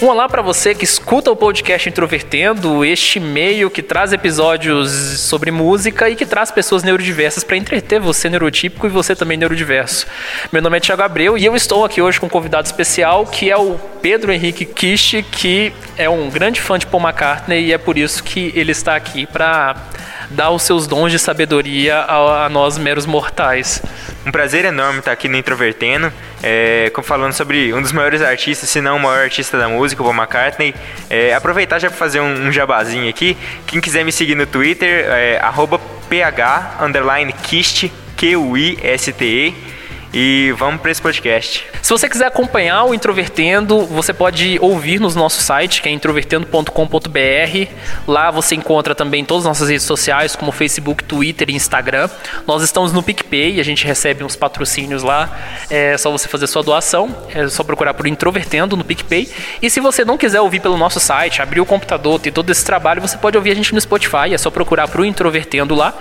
Um olá para você que escuta o podcast Introvertendo, este meio que traz episódios sobre música e que traz pessoas neurodiversas para entreter você neurotípico e você também neurodiverso. Meu nome é Thiago Abreu e eu estou aqui hoje com um convidado especial que é o Pedro Henrique Kish, que é um grande fã de Paul McCartney e é por isso que ele está aqui para dar os seus dons de sabedoria a, nós meros mortais. Um prazer enorme estar aqui no Introvertendo, é, falando sobre um dos maiores artistas, se não o maior artista da música, o Paul McCartney. É, aproveitar já para fazer um, um, jabazinho aqui. Quem quiser me seguir no Twitter, é ph, underline, kist, Q-U-I-S-T-E. E vamos para esse podcast. Se você quiser acompanhar o Introvertendo, você pode ouvir no nosso site, que é introvertendo.com.br. Lá você encontra também todas as nossas redes sociais, como Facebook, Twitter e Instagram. Nós estamos no PicPay, a gente recebe uns patrocínios lá. É só você fazer sua doação, é só procurar por Introvertendo no PicPay. E se você não quiser ouvir pelo nosso site, abrir o computador, ter todo esse trabalho, você pode ouvir a gente no Spotify, é só procurar por Introvertendo lá.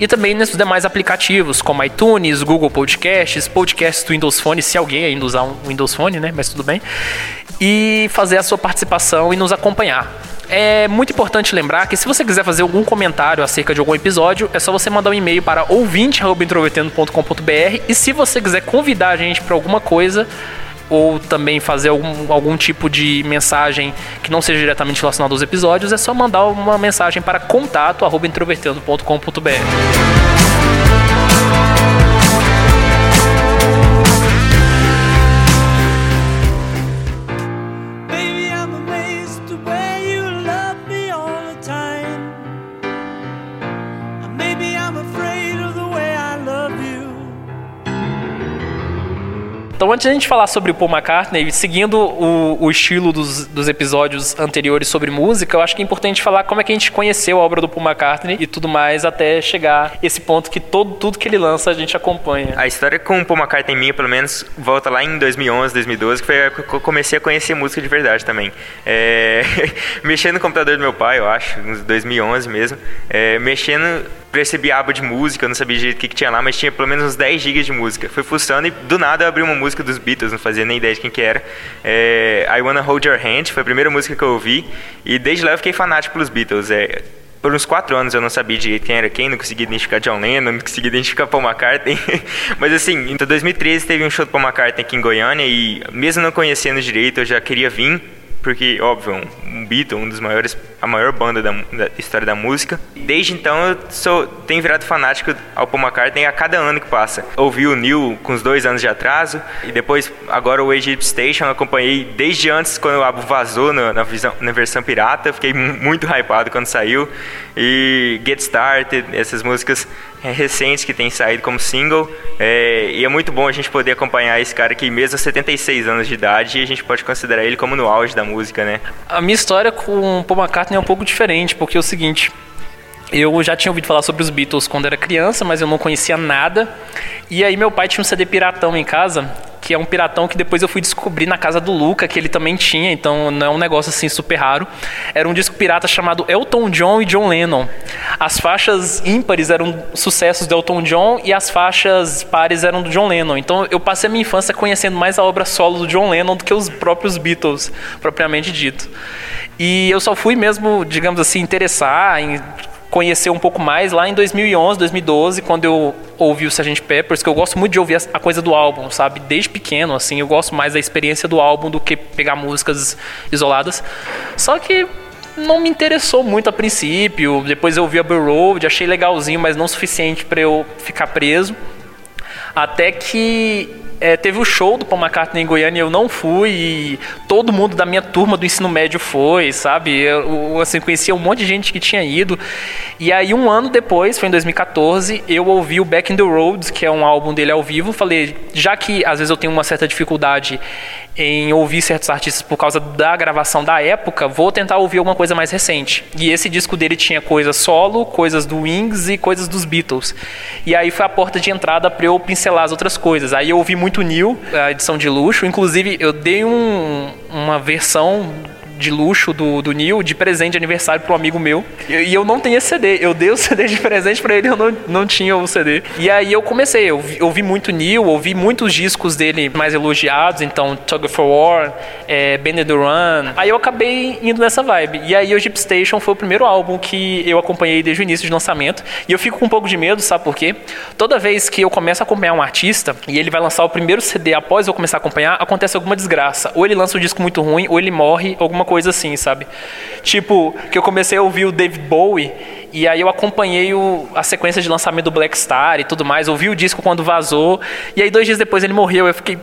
E também nos demais aplicativos, como iTunes, Google Podcasts, esses podcasts do Windows Phone, se alguém ainda usar um Windows Phone, né? Mas tudo bem. E fazer a sua participação e nos acompanhar. É muito importante lembrar que se você quiser fazer algum comentário acerca de algum episódio, é só você mandar um e-mail para ouvinte@introvertendo.com.br e se você quiser convidar a gente para alguma coisa, ou também fazer algum, algum tipo de mensagem que não seja diretamente relacionada aos episódios, é só mandar uma mensagem para contato@introvertendo.com.br. Então, antes de a gente falar sobre o Paul McCartney, seguindo o, o estilo dos, dos, episódios anteriores sobre música, eu acho que é importante falar como é que a gente conheceu a obra do Paul McCartney e tudo mais até chegar esse ponto que todo, tudo que ele lança a gente acompanha. A história com o Paul McCartney minha, pelo menos, volta lá em 2011, 2012, que foi a época que eu comecei a conhecer música de verdade também. É... mexendo no computador do meu pai, eu acho, em 2011 mesmo, é... mexendo percebi a aba de música, eu não sabia direito o que, que tinha lá, mas tinha pelo menos uns 10 GB de música. Fui fuçando e do nada eu abri uma música dos Beatles, não fazia nem ideia de quem que era. É, I Wanna Hold Your Hand, foi a primeira música que eu ouvi, e desde lá eu fiquei fanático pelos Beatles. É, por uns quatro anos eu não sabia direito quem era quem, não conseguia identificar John Lennon, não conseguia identificar Paul McCartney. Mas assim, em 2013 teve um show do Paul McCartney aqui em Goiânia e mesmo não conhecendo direito, eu já queria vir porque, óbvio, um Beatle, um dos maiores, a maior banda da, da, história da música. Desde então eu sou, tenho virado fanático ao Paul McCartney a cada ano que passa. Ouvi o Neil com uns dois anos de atraso, e depois, agora o Egypt Station, acompanhei desde antes, quando o álbum vazou na, na, visão, na versão pirata, fiquei muito hypado quando saiu. E Get Started, essas músicas recentes que tem saído como single. É, e é muito bom a gente poder acompanhar esse cara que, mesmo a 76 anos de idade, a gente pode considerar ele como no auge da música, né? A minha história com Paul McCartney é um pouco diferente, porque é o seguinte. Eu já tinha ouvido falar sobre os Beatles quando era criança, mas eu não conhecia nada. E aí meu pai tinha um CD piratão em casa que é um piratão que depois eu fui descobrir na casa do Luca, que ele também tinha, então não é um negócio assim super raro. Era um disco pirata chamado Elton John e John Lennon. As faixas ímpares eram sucessos do Elton John e as faixas pares eram do John Lennon. Então eu passei a minha infância conhecendo mais a obra solo do John Lennon do que os próprios Beatles, propriamente dito. E eu só fui mesmo, digamos assim, interessar em conhecer um pouco mais lá em 2011, 2012, quando eu ouvi o Sgt. Peppers, que eu gosto muito de ouvir a coisa do álbum, sabe? Desde pequeno, assim, eu gosto mais da experiência do álbum do que pegar músicas isoladas. Só que não me interessou muito a princípio. Depois eu ouvi a Abbey Road, achei legalzinho, mas não suficiente para eu ficar preso. Até que é, teve o show do Paul McCartney em Goiânia eu não fui e todo mundo da minha turma do ensino médio foi, sabe? Eu, assim, conhecia um monte de gente que tinha ido. E aí, um ano depois, foi em 2014, eu ouvi o Back in the Road, que é um álbum dele ao vivo. Falei, já que às vezes eu tenho uma certa dificuldade em ouvir certos artistas por causa da gravação da época, vou tentar ouvir alguma coisa mais recente. E esse disco dele tinha coisas solo, coisas do Wings e coisas dos Beatles. E aí foi a porta de entrada para eu pincelar as outras coisas. Aí eu ouvi muito New, a edição de luxo. Inclusive, eu dei um, uma versão de luxo do, do Neil de presente de aniversário para amigo meu. E, e, eu não tenho esse CD. Eu dei o CD de presente para ele, eu não, não tinha o CD. E aí eu comecei, eu ouvi, muito Neil, ouvi muitos discos dele mais elogiados, então Tug of War, é, Bend the Run. Aí eu acabei indo nessa vibe. E aí o Jeep Station foi o primeiro álbum que eu acompanhei desde o início de lançamento. E eu fico com um pouco de medo, sabe por quê? Toda vez que eu começo a acompanhar um artista e ele vai lançar o primeiro CD após eu começar a acompanhar, acontece alguma desgraça. Ou ele lança um disco muito ruim, ou ele morre, alguma coisa assim, sabe? Tipo, que eu comecei a ouvir o David Bowie e aí eu acompanhei o, a sequência de lançamento do Black Star e tudo mais, ouvi o disco quando vazou, e aí dois dias depois ele morreu, eu fiquei,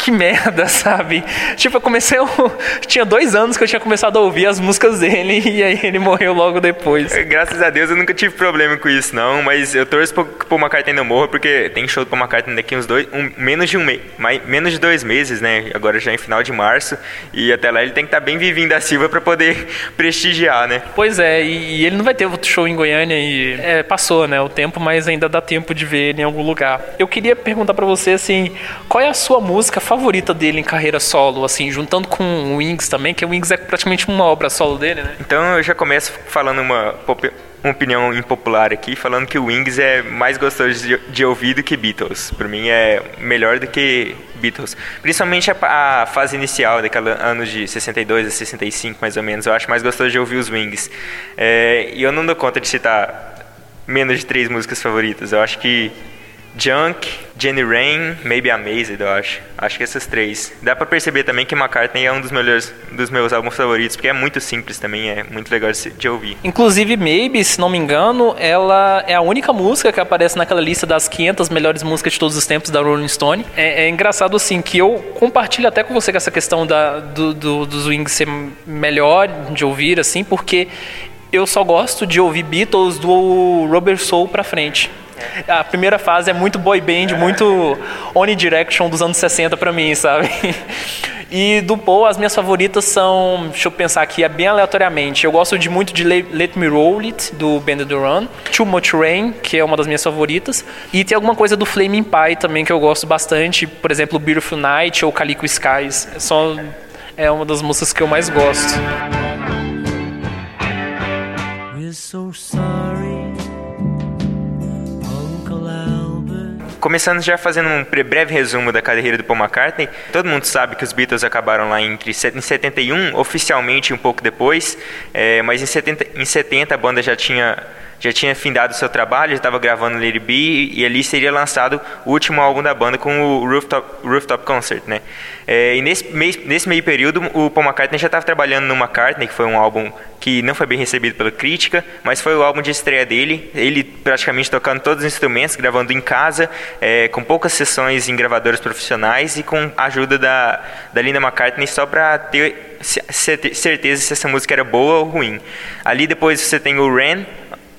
que merda, sabe? Tipo, eu comecei. Eu, tinha dois anos que eu tinha começado a ouvir as músicas dele e aí ele morreu logo depois. Graças a Deus eu nunca tive problema com isso, não, mas eu torço pro, pro McCartney não morra, porque tem show do Paul McCartney daqui uns dois. Um, menos de um mês. Menos de dois meses, né? Agora já em final de março. E até lá ele tem que estar tá bem vivinho da Silva para poder prestigiar, né? Pois é, e, e, ele não vai ter outro show em Goiânia e é, passou, né? O tempo, mas ainda dá tempo de ver ele em algum lugar. Eu queria perguntar para você assim, qual é a sua música favorita dele em carreira solo, assim, juntando com o Wings também, que o Wings é praticamente uma obra solo dele, né? Então eu já começo falando uma, uma opinião impopular aqui, falando que o Wings é mais gostoso de, de ouvir do que Beatles. Para mim é melhor do que Beatles. Principalmente a, a, fase inicial, daquela anos de 62 a 65, mais ou menos. Eu acho mais gostoso de ouvir os Wings. É, e eu não dou conta de citar menos de três músicas favoritas. Eu acho que Junk, Jenny Rain, Maybe Amazed, eu acho. Acho que essas três. Dá pra perceber também que McCartney é um dos, melhores, dos meus álbuns favoritos, porque é muito simples também, é muito legal de, ouvir. Inclusive, Maybe, se não me engano, ela é a única música que aparece naquela lista das 500 melhores músicas de todos os tempos da Rolling Stone. É, é engraçado, assim, que eu compartilho até com você com essa questão da, do, do, dos Wings ser melhor de ouvir, assim, porque eu só gosto de ouvir Beatles do Robert Soul pra frente. A primeira fase é muito boy band, muito One Direction dos anos 60 para mim, sabe? E do Paul, as minhas favoritas são, deixa eu pensar aqui, é bem aleatoriamente. Eu gosto de muito de Let Me Roll It, do Band Run. Too Much Rain, que é uma das minhas favoritas. E tem alguma coisa do Flaming Pie também que eu gosto bastante. Por exemplo, Beautiful Night ou Calico Skies. Só é uma das músicas que eu mais gosto. We're so sorry. Começando já fazendo um breve resumo da carreira do Paul McCartney, todo mundo sabe que os Beatles acabaram lá entre, em 71, oficialmente um pouco depois, é, mas em 70, em 70 a banda já tinha já tinha findado seu trabalho, já estava gravando Lady B e ali seria lançado o último álbum da banda com o Rooftop, Rooftop Concert, né? É, e nesse meio, nesse meio período o Paul McCartney já estava trabalhando no McCartney, que foi um álbum que não foi bem recebido pela crítica, mas foi o álbum de estreia dele, ele praticamente tocando todos os instrumentos, gravando em casa, é, com poucas sessões em gravadoras profissionais e com a ajuda da, da Linda McCartney só para ter certeza se essa música era boa ou ruim. Ali depois você tem o Ren,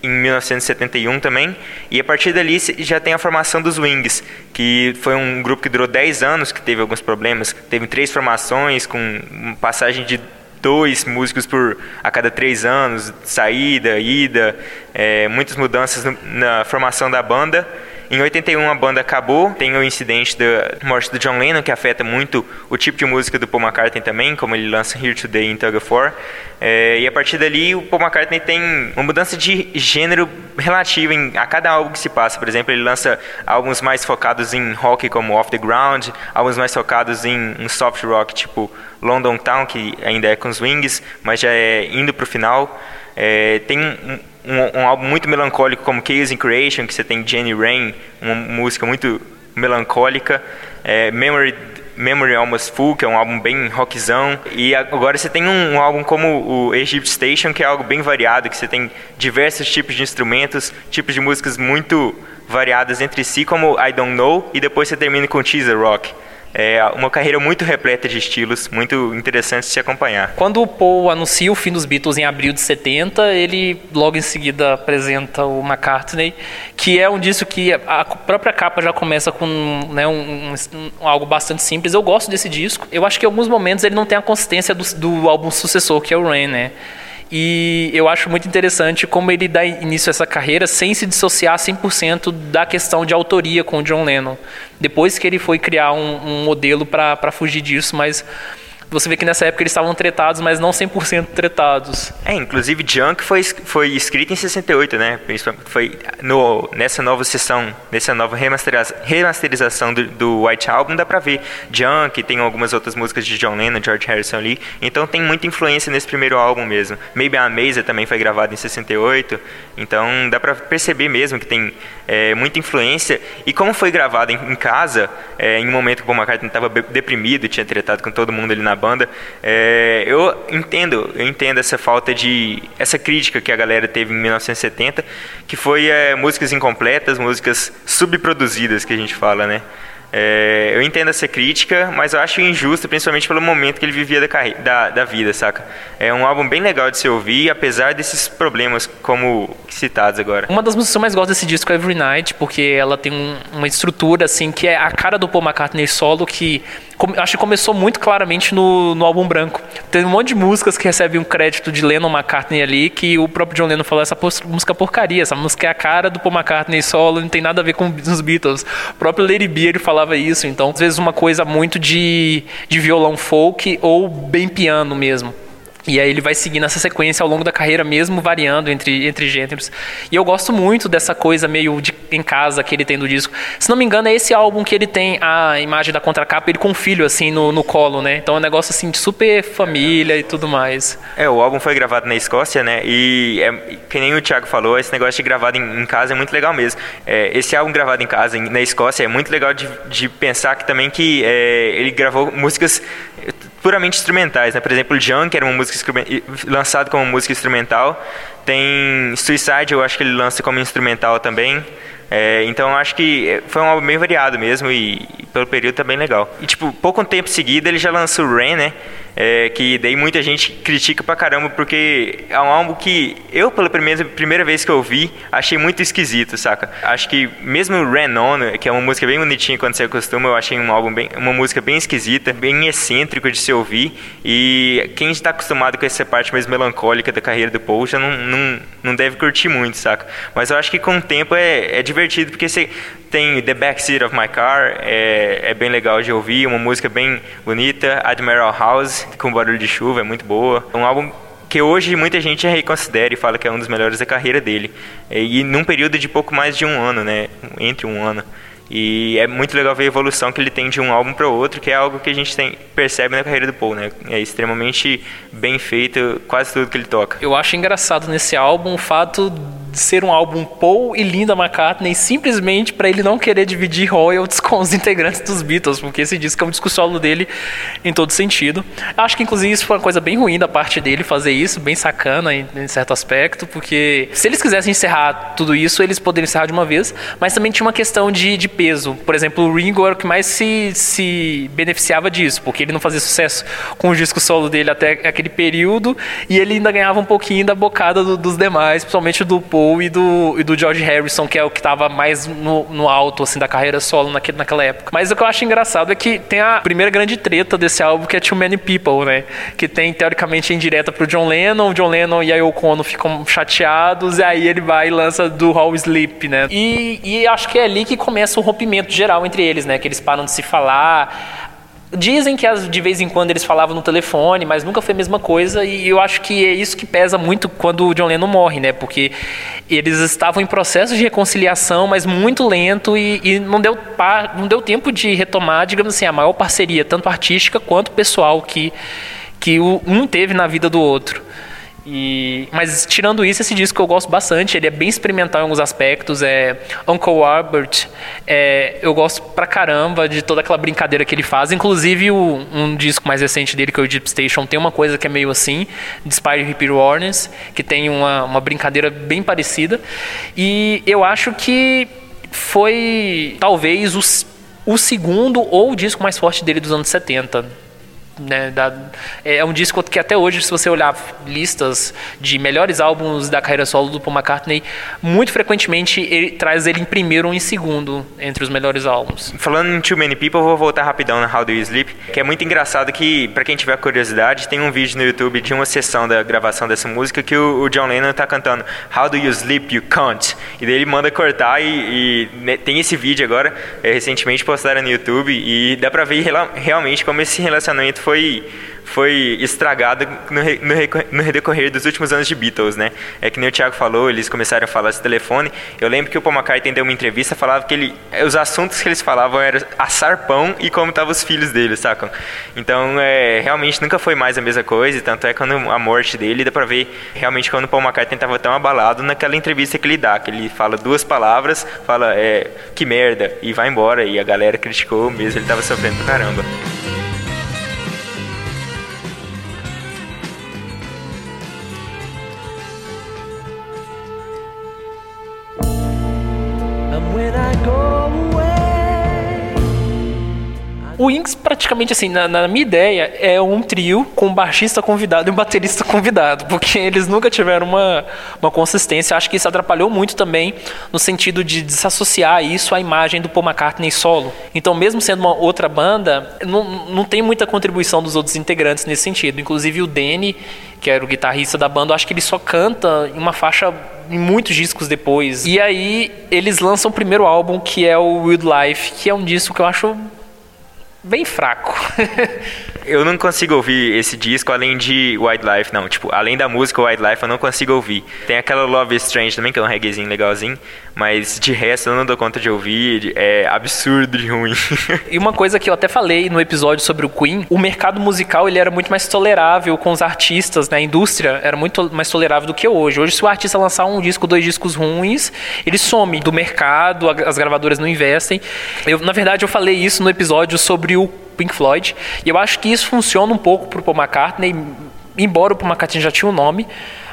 em 1971 também, e a partir dali já tem a formação dos Wings, que foi um grupo que durou 10 anos, que teve alguns problemas, teve três formações, com passagem de dois músicos por a cada três anos, saída, ida, é, muitas mudanças na formação da banda, em 81 a banda acabou, tem o incidente da morte do John Lennon que afeta muito o tipo de música do Paul McCartney também, como ele lança Here Today em Tug of War. É, e a partir dali o Paul McCartney tem uma mudança de gênero relativa em, a cada álbum que se passa. Por exemplo, ele lança álbuns mais focados em rock como Off the Ground, álbuns mais focados em um soft rock tipo London Town, que ainda é com os Wings, mas já é indo para o final. É, tem um, um, álbum muito melancólico como Chaos in Creation, que você tem Jenny Rain, uma música muito melancólica, é, Memory Memory Almost Full, que é um álbum bem rockzão, e agora você tem um, um, álbum como o Egypt Station, que é algo bem variado, que você tem diversos tipos de instrumentos, tipos de músicas muito variadas entre si, como I Don't Know, e depois você termina com Teaser Rock. É uma carreira muito repleta de estilos, muito interessante de se acompanhar. Quando o Paul anuncia o fim dos Beatles em abril de 70, ele logo em seguida apresenta o McCartney, que é um disco que a própria capa já começa com né, um, um, algo bastante simples. Eu gosto desse disco. Eu acho que em alguns momentos ele não tem a consistência do, do álbum sucessor, que é o Rain, né? E eu acho muito interessante como ele dá início a essa carreira sem se dissociar 100% da questão de autoria com o John Lennon. Depois que ele foi criar um, um modelo para fugir disso, mas Você vê que nessa época eles estavam tretados, mas não 100% tretados. É, inclusive Junk foi, foi escrito em 68, né? Foi no, nessa nova sessão, nessa nova remasterização, remasterização do, do, White Album, dá pra ver Junk, tem algumas outras músicas de John Lennon, George Harrison ali. Então tem muita influência nesse primeiro álbum mesmo. Maybe a Amazing também foi gravado em 68. Então dá pra perceber mesmo que tem é, muita influência. E como foi gravado em, em casa, é, em um momento que o Paul McCartney estava deprimido, tinha tretado com todo mundo ali na banda, é, eu entendo, eu entendo essa falta de, essa crítica que a galera teve em 1970, que foi é, músicas incompletas, músicas subproduzidas que a gente fala, né? É, eu entendo essa crítica, mas eu acho injusto, principalmente pelo momento que ele vivia da, da, da, vida, saca? É um álbum bem legal de se ouvir, apesar desses problemas como citados agora. Uma das músicas que eu mais gosto desse disco é Every Night, porque ela tem um, uma estrutura, assim, que é a cara do Paul McCartney solo, que acho que começou muito claramente no, no álbum branco. Tem um monte de músicas que recebem um crédito de Lennon McCartney ali, que o próprio John Lennon falou, essa música é porcaria, essa música é a cara do Paul McCartney solo, não tem nada a ver com os Beatles. O próprio Lady B, ele falava isso, então às vezes uma coisa muito de, de violão folk ou bem piano mesmo. E aí ele vai seguindo essa sequência ao longo da carreira, mesmo variando entre, entre gêneros. E eu gosto muito dessa coisa meio de, em casa que ele tem do disco. Se não me engano, é esse álbum que ele tem a imagem da contracapa, ele com o filho, assim, no, no colo, né? Então é um negócio, assim, de super família e tudo mais. É, o álbum foi gravado na Escócia, né? E, é, que nem o Thiago falou, esse negócio de gravado em, em casa é muito legal mesmo. É, esse álbum gravado em casa, na Escócia, é muito legal de, de pensar que também que é, ele gravou músicas puramente instrumentais, né? Por exemplo, Junk era uma música lançado como música instrumental. Tem Suicide, eu acho que ele lança como instrumental também. É, então acho que foi um álbum bem variado mesmo e, e pelo período tá bem legal. E tipo, pouco tempo seguido ele já lançou Rain, né? É, que daí muita gente critica pra caramba, porque é um álbum que eu, pela primeira, primeira vez que eu vi, achei muito esquisito, saca? Acho que mesmo Ran On, que é uma música bem bonitinha quando você acostuma, eu achei um álbum bem, uma música bem esquisita, bem excêntrico de se ouvir, e quem está acostumado com essa parte mais melancólica da carreira do Paul já não, não, não deve curtir muito, saca? Mas eu acho que com o tempo é, é divertido, porque você tem The Backseat of My Car, é, é bem legal de ouvir, uma música bem bonita, Admiral House, com barulho de chuva, é muito boa. Um álbum que hoje muita gente reconsidera e fala que é um dos melhores da carreira dele. E num período de pouco mais de um ano, né? Entre um ano. E é muito legal ver a evolução que ele tem de um álbum para outro, que é algo que a gente tem, percebe na carreira do Paul, né? É extremamente bem feito quase tudo que ele toca. Eu acho engraçado nesse álbum o fato de ser um álbum Paul e Linda McCartney simplesmente para ele não querer dividir royalties com os integrantes dos Beatles, porque esse disco é um disco solo dele em todo sentido. Acho que inclusive isso foi uma coisa bem ruim da parte dele fazer isso, bem sacana em, em certo aspecto, porque se eles quisessem encerrar tudo isso, eles poderiam encerrar de uma vez, mas também tinha uma questão de, de peso. Por exemplo, o Ringo era o que mais se, se beneficiava disso, porque ele não fazia sucesso com o disco solo dele até aquele período e ele ainda ganhava um pouquinho da bocada do, dos demais, principalmente do Paul e do, e do George Harrison, que é o que estava mais no, no, alto assim, da carreira solo naquele, naquela época. Mas o que eu acho engraçado é que tem a primeira grande treta desse álbum, que é Too Many People, né? Que tem, teoricamente, em direta pro John Lennon. O John Lennon e a Yoko Ono ficam chateados, e aí ele vai e lança do How Sleep, né? E, e acho que é ali que começa o rompimento geral entre eles, né? Que eles param de se falar Dizem que de vez em quando eles falavam no telefone, mas nunca foi a mesma coisa, e eu acho que é isso que pesa muito quando o John Lennon morre, né? Porque eles estavam em processo de reconciliação, mas muito lento, e, e não, deu, não deu tempo de retomar, digamos assim, a maior parceria, tanto artística quanto pessoal, que, que um teve na vida do outro. E, mas tirando isso, esse disco eu gosto bastante. Ele é bem experimental em alguns aspectos. É Uncle Albert, é, eu gosto pra caramba de toda aquela brincadeira que ele faz. Inclusive o, um disco mais recente dele, que é o Deep Station, tem uma coisa que é meio assim, de Spire Repeat Warnings, que tem uma, uma brincadeira bem parecida. E eu acho que foi talvez o, o segundo ou o disco mais forte dele dos anos 70 né, da, é um disco que até hoje, se você olhar listas de melhores álbuns da carreira solo do Paul McCartney, muito frequentemente ele traz ele em primeiro ou em segundo entre os melhores álbuns. Falando em Too Many People, vou voltar rapidão na How Do You Sleep, que é muito engraçado que, para quem tiver curiosidade, tem um vídeo no YouTube de uma sessão da gravação dessa música que o, o John Lennon tá cantando How Do You Sleep, You Can't. E daí ele manda cortar e, e né, tem esse vídeo agora, é, recentemente postaram no YouTube, e dá pra ver realmente como esse relacionamento foi foi estragado no, no, no, decorrer dos últimos anos de Beatles, né? É que nem o Thiago falou, eles começaram a falar esse telefone. Eu lembro que o Paul McCartney deu uma entrevista, falava que ele, os assuntos que eles falavam eram assar pão e como estavam os filhos dele, sacam? Então, é, realmente nunca foi mais a mesma coisa, tanto é quando a morte dele, dá pra ver realmente quando o Paul McCartney estava tão abalado naquela entrevista que ele dá, que ele fala duas palavras, fala, é, que merda, e vai embora, e a galera criticou mesmo, ele tava sofrendo pra caramba. Praticamente assim, na, na, minha ideia, é um trio com um baixista convidado e um baterista convidado, porque eles nunca tiveram uma, uma consistência. Acho que isso atrapalhou muito também no sentido de desassociar isso à imagem do Paul McCartney solo. Então, mesmo sendo uma outra banda, não, não tem muita contribuição dos outros integrantes nesse sentido. Inclusive o Danny, que era o guitarrista da banda, acho que ele só canta em uma faixa em muitos discos depois. E aí eles lançam o primeiro álbum, que é o Wild Life, que é um disco que eu acho bem fraco. eu não consigo ouvir esse disco além de Wildlife, não. Tipo, além da música Wildlife, eu não consigo ouvir. Tem aquela Love Strange também, que é um reggaezinho legalzinho. Mas de resto eu não dou conta de ouvir. É absurdo de ruim. e uma coisa que eu até falei no episódio sobre o Queen, o mercado musical ele era muito mais tolerável com os artistas, né? A indústria era muito mais tolerável do que hoje. Hoje, se o artista lançar um disco, dois discos ruins, ele some do mercado, as gravadoras não investem. Eu, na verdade, eu falei isso no episódio sobre o Pink Floyd. E eu acho que isso funciona um pouco para o Paul McCartney, embora o Paul McCartney já tinha um nome,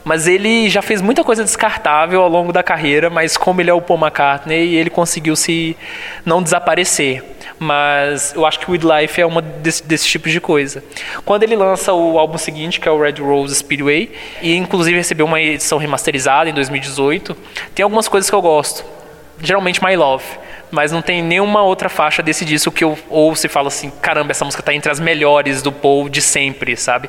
mas ele já fez muita coisa descartável ao longo da carreira, mas como ele é o Paul McCartney, ele conseguiu se não desaparecer. Mas eu acho que o Life é uma desse, desse tipo de coisa. Quando ele lança o álbum seguinte, que é o Red Rose Speedway, e inclusive recebeu uma edição remasterizada em 2018, tem algumas coisas que eu gosto. Geralmente My Love mas não tem nenhuma outra faixa desse disco que eu ouço e falo assim, caramba, essa música tá entre as melhores do Paul de sempre, sabe?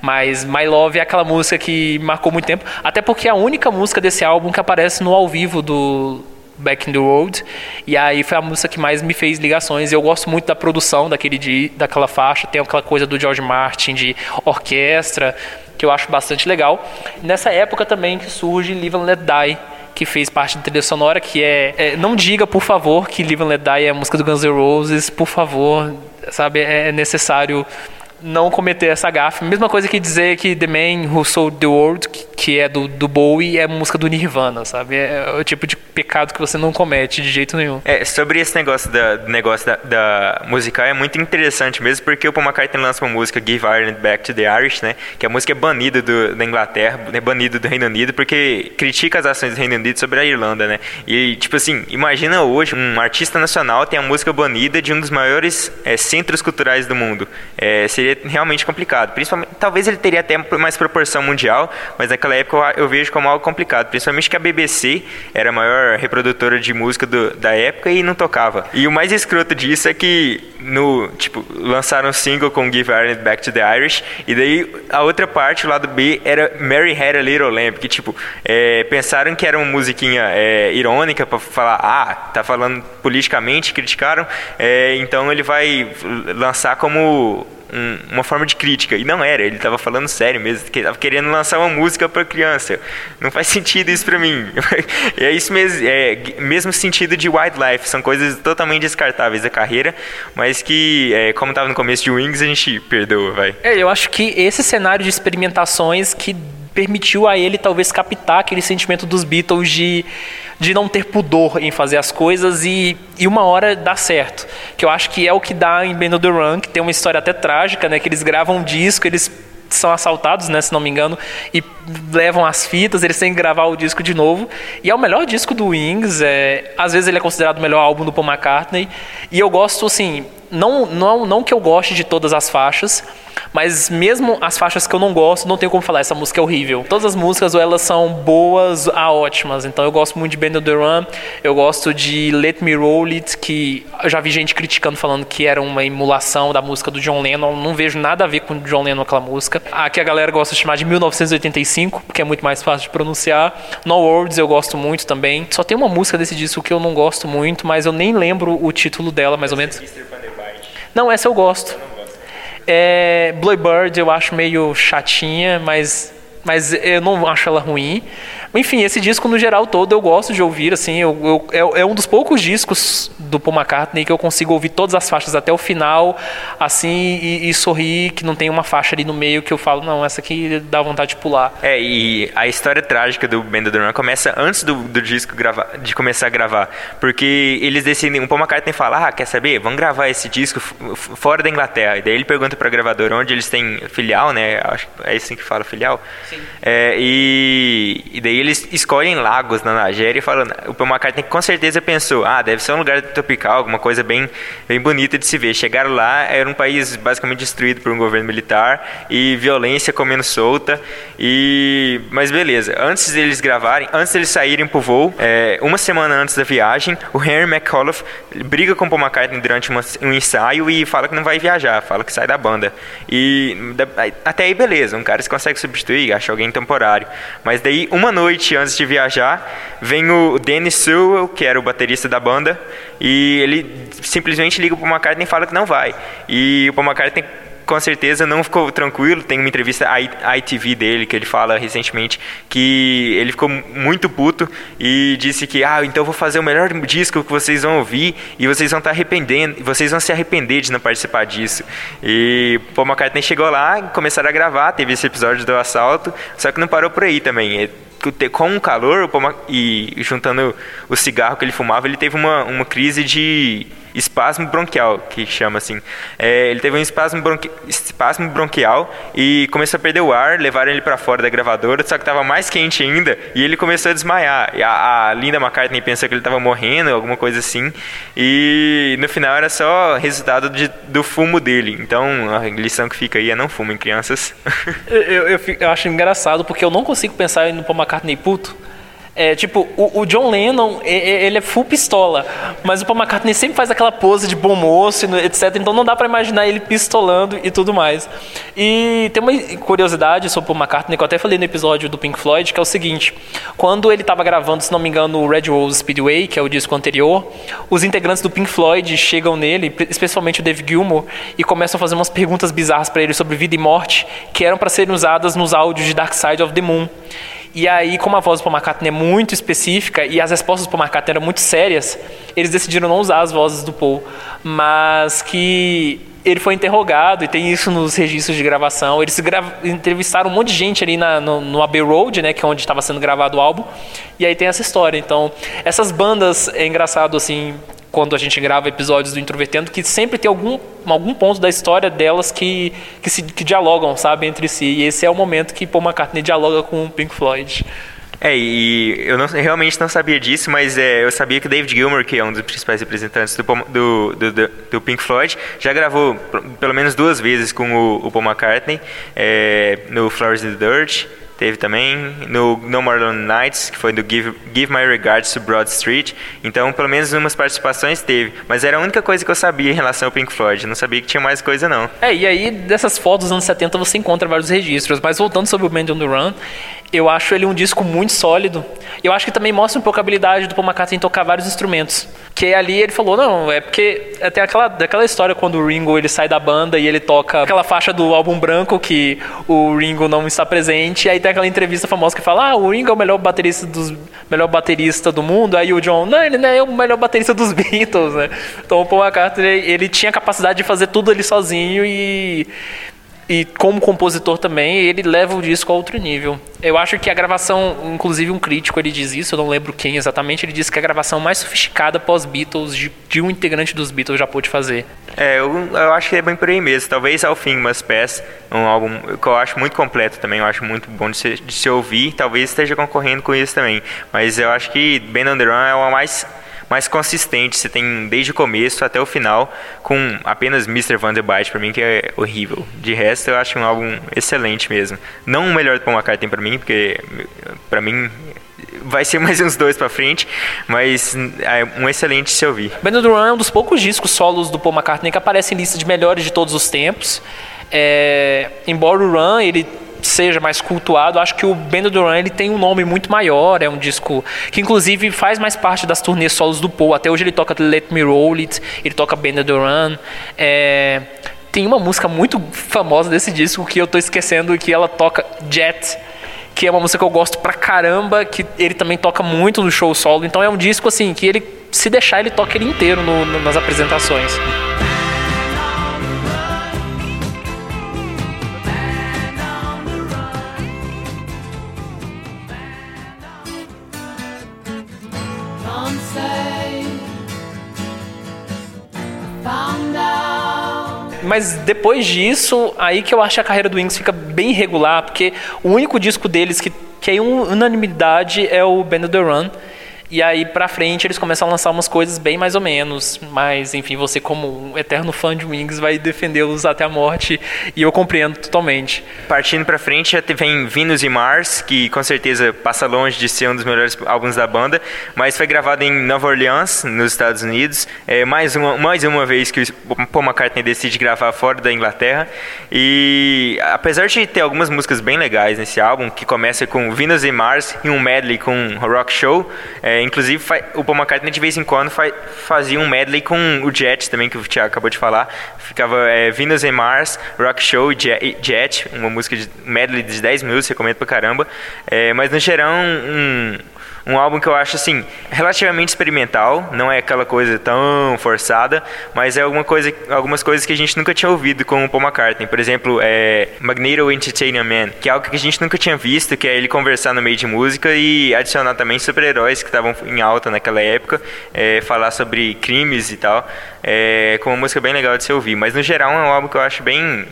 Mas My Love é aquela música que marcou muito tempo, até porque é a única música desse álbum que aparece no ao vivo do Back in the World, e aí foi a música que mais me fez ligações. Eu gosto muito da produção daquele daquela faixa, tem aquela coisa do George Martin de orquestra, que eu acho bastante legal. Nessa época também que surge Live and Let Die, que fez parte da trilha sonora, que é, é Não diga, por favor, que Live and Let Die é a música do Guns N' Roses, por favor, sabe? É necessário não cometer essa gafe. Mesma coisa que dizer que The Man Who Sold the World, que é do, do Bowie, é música do Nirvana, sabe? É, é o tipo de pecado que você não comete de jeito nenhum. É, sobre esse negócio da, negócio da, da musical é muito interessante mesmo, porque o Paul McCartney lança uma música Give Ireland Back to the Irish, né? Que a música é banida do, da Inglaterra, é banida do Reino Unido, porque critica as ações do Reino Unido sobre a Irlanda, né? E, tipo assim, imagina hoje um artista nacional tem a música banida de um dos maiores é, centros culturais do mundo. É, seria seria realmente complicado. Principalmente, talvez ele teria até mais proporção mundial, mas naquela época eu, vejo como algo complicado. Principalmente que a BBC era a maior reprodutora de música do, da época e não tocava. E o mais escroto disso é que no tipo lançaram um single com Give Ireland Back to the Irish e daí a outra parte, o lado B, era Mary Had a Little Lamb, que tipo é, pensaram que era uma musiquinha é, irônica para falar, ah, tá falando politicamente, criticaram, é, então ele vai lançar como um, uma forma de crítica. E não era, ele estava falando sério mesmo, que estava querendo lançar uma música para criança. Não faz sentido isso para mim. é isso mesmo, é mesmo sentido de wildlife, são coisas totalmente descartáveis da carreira, mas que, é, como estava no começo de Wings, a gente perdoa, vai. É, eu acho que esse cenário de experimentações que permitiu a ele talvez captar aquele sentimento dos Beatles de, de não ter pudor em fazer as coisas e, e uma hora dá certo. Que eu acho que é o que dá em Band of the Run, que tem uma história até trágica, né? Que eles gravam um disco, eles são assaltados, né, se não me engano, e levam as fitas, eles têm que gravar o disco de novo. E é o melhor disco do Wings, é, às vezes ele é considerado o melhor álbum do Paul McCartney. E eu gosto, assim, não, não, não que eu goste de todas as faixas, mas mesmo as faixas que eu não gosto, não tenho como falar, essa música é horrível. Todas as músicas ou elas são boas a ótimas. Então eu gosto muito de Band of the Run, eu gosto de Let Me Roll It, que eu já vi gente criticando, falando que era uma emulação da música do John Lennon. Não vejo nada a ver com o John Lennon aquela música. Aqui a galera gosta de chamar de 1985, porque é muito mais fácil de pronunciar. No Words eu gosto muito também. Só tem uma música desse disco que eu não gosto muito, mas eu nem lembro o título dela, mais ou menos. Não, essa eu gosto. É, Bluebird eu acho meio chatinha, mas, mas eu não acho ela ruim. Enfim, esse disco no geral todo eu gosto de ouvir, assim, eu, eu, é, é, um dos poucos discos do Paul McCartney que eu consigo ouvir todas as faixas até o final, assim, e, e sorrir, que não tem uma faixa ali no meio que eu falo, não, essa aqui dá vontade de pular. É, e a história trágica do Band of Run começa antes do, do disco gravar, de começar a gravar, porque eles decidem, o Paul McCartney fala, ah, quer saber, vamos gravar esse disco fora da Inglaterra, e daí ele pergunta pra gravadora onde eles têm filial, né, acho é assim que fala, filial? Sim. É, e, e daí eles escolhem Lagos na Nigéria e falam, o Paul McCartney com certeza pensou, ah, deve ser um lugar tropical, alguma coisa bem, bem bonita de se ver. Chegaram lá, era um país basicamente destruído por um governo militar e violência comendo solta. E mas beleza, antes deles gravarem, antes deles saírem pro voo, é, uma semana antes da viagem, o Henry McAuliffe briga com o Paul McCartney durante uma, um ensaio e fala que não vai viajar, fala que sai da banda. E até aí beleza, um cara se consegue substituir, acha alguém temporário. Mas daí uma noite antes de viajar, vem o Dennis Sewell, que era o baterista da banda, e ele simplesmente liga para o McCartney e fala que não vai. E o Paul McCartney com certeza não ficou tranquilo. Tem uma entrevista à ITV dele que ele fala recentemente que ele ficou muito puto e disse que ah, então vou fazer o melhor disco que vocês vão ouvir e vocês vão estar arrependendo, vocês vão se arrepender de não participar disso. E Paul McCartney chegou lá, começaram a gravar, teve esse episódio do assalto, só que não parou por aí também com o calor e juntando o cigarro que ele fumava, ele teve uma, uma crise de espasmo bronquial, que chama assim. É, ele teve um espasmo, bronqui, espasmo bronquial e começou a perder o ar, levaram ele para fora da gravadora, só que estava mais quente ainda e ele começou a desmaiar. A, a Linda McCartney pensou que ele estava morrendo, alguma coisa assim, e no final era só resultado de, do fumo dele. Então a lição que fica aí é não fumem, crianças. eu, eu, eu, eu acho engraçado porque eu não consigo pensar no Paul McCartney puto é, tipo, o, o, John Lennon, ele é full pistola, mas o Paul McCartney sempre faz aquela pose de bom moço, etc. Então não dá para imaginar ele pistolando e tudo mais. E tem uma curiosidade sobre o Paul McCartney que eu até falei no episódio do Pink Floyd, que é o seguinte: quando ele estava gravando, se não me engano, o Red Rose Speedway, que é o disco anterior, os integrantes do Pink Floyd chegam nele, especialmente o Dave Gilmour, e começam a fazer umas perguntas bizarras para ele sobre vida e morte, que eram para serem usadas nos áudios de Dark Side of the Moon. E aí, como a voz do Paul McCartney é muito específica e as respostas do Paul McCartney eram muito sérias, eles decidiram não usar as vozes do Paul, mas que ele foi interrogado e tem isso nos registros de gravação. Eles entrevistaram um monte de gente ali na, no, no Abbey Road, né, que é onde estava sendo gravado o álbum. E aí tem essa história. Então, essas bandas é engraçado assim, quando a gente grava episódios do Introvertendo, que sempre tem algum, algum ponto da história delas que, que, se, que dialogam, sabe, entre si. E esse é o momento que Paul McCartney dialoga com o Pink Floyd. É, e eu não, realmente não sabia disso, mas é, eu sabia que David Gilmour, que é um dos principais representantes do, do, do, do Pink Floyd, já gravou pelo menos duas vezes com o, o Paul McCartney, é, no Flowers in the Dirt, Teve também no No More Lonely Nights, que foi do Give, Give My Regards to Broad Street. Então, pelo menos umas participações teve. Mas era a única coisa que eu sabia em relação ao Pink Floyd. não sabia que tinha mais coisa, não. É, e aí, dessas fotos dos anos 70, você encontra vários registros. Mas voltando sobre o Band on the Run, eu acho ele um disco muito sólido. Eu acho que também mostra um pouco a habilidade do Paul McCartney em tocar vários instrumentos. Que ali ele falou, não, é porque tem aquela, aquela história quando o Ringo ele sai da banda e ele toca aquela faixa do álbum branco que o Ringo não está presente. E aí tem aquela entrevista famosa que fala, ah, o Ringo é o melhor baterista, dos, melhor baterista do mundo. Aí o John, não, ele não é o melhor baterista dos Beatles, né? Então o Paul McCartney, ele tinha a capacidade de fazer tudo ali sozinho e e como compositor também, ele leva o disco a outro nível. Eu acho que a gravação, inclusive um crítico ele diz isso, eu não lembro quem exatamente, ele disse que a gravação mais sofisticada pós-Beatles, de, de, um integrante dos Beatles já pôde fazer. É, eu, eu, acho que é bem por aí mesmo. Talvez ao fim, Must Pass, um álbum que eu acho muito completo também, eu acho muito bom de se, de se ouvir, talvez esteja concorrendo com isso também. Mas eu acho que Ben Run é uma mais mais consistente. Você tem desde o começo até o final, com apenas Mr. Van der Bite, pra mim, que é horrível. De resto, eu acho um álbum excelente mesmo. Não o melhor do Paul McCartney pra mim, porque pra mim vai ser mais uns dois para frente, mas é um excelente se ouvir. Band of Run é um dos poucos discos solos do Paul McCartney que aparece em lista de melhores de todos os tempos. É, embora o Run ele seja mais cultuado, acho que o Band Duran ele tem um nome muito maior, é um disco que inclusive faz mais parte das turnês solos do Paul. Até hoje ele toca Let Me Roll It, ele toca Band Duran. É, tem uma música muito famosa desse disco que eu tô esquecendo que ela toca Jet, que é uma música que eu gosto pra caramba, que ele também toca muito no show solo. Então é um disco assim que ele se deixar ele toca ele inteiro no, no, nas apresentações. Mas depois disso, aí que eu acho que a carreira do Wings fica bem irregular, porque o único disco deles que, que é unanimidade é o Band of the Run. E aí pra frente eles começam a lançar umas coisas bem mais ou menos. Mas, enfim, você como um eterno fã de Wings vai defendê-los até a morte. E eu compreendo totalmente. Partindo pra frente, já vem Venus e Mars, que com certeza passa longe de ser um dos melhores álbuns da banda. Mas foi gravado em Nova Orleans, nos Estados Unidos. É mais uma, mais uma vez que o Paul McCartney decide gravar fora da Inglaterra. E apesar de ter algumas músicas bem legais nesse álbum, que começa com Venus e Mars e um medley com Rock Show. É, é, inclusive, o Paul McCartney de vez em quando fazia um medley com o Jet também, que o Thiago acabou de falar. Ficava é, Venus and Mars, Rock Show e Jet, uma música de medley de 10 minutos, recomendo pra caramba. É, mas no geral, um, um álbum que eu acho assim relativamente experimental, não é aquela coisa tão forçada, mas é alguma coisa, algumas coisas que a gente nunca tinha ouvido com o Paul McCartney. Por exemplo, é Magneto Entertainment Man, que é algo que a gente nunca tinha visto, que é ele conversar no meio de música e adicionar também super-heróis que estavam em alta naquela época, é, falar sobre crimes e tal, é, com uma música bem legal de se ouvir. Mas no geral é um álbum que eu acho bem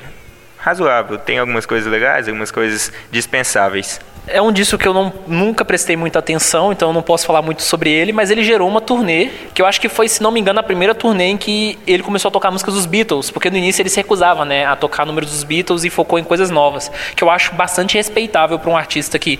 razoável. Tem algumas coisas legais, algumas coisas dispensáveis. É um disco que eu não, nunca prestei muita atenção, então eu não posso falar muito sobre ele, mas ele gerou uma turnê, que eu acho que foi, se não me engano, a primeira turnê em que ele começou a tocar músicas dos Beatles, porque no início ele se recusava, né, a tocar números dos Beatles e focou em coisas novas, que eu acho bastante respeitável para um artista que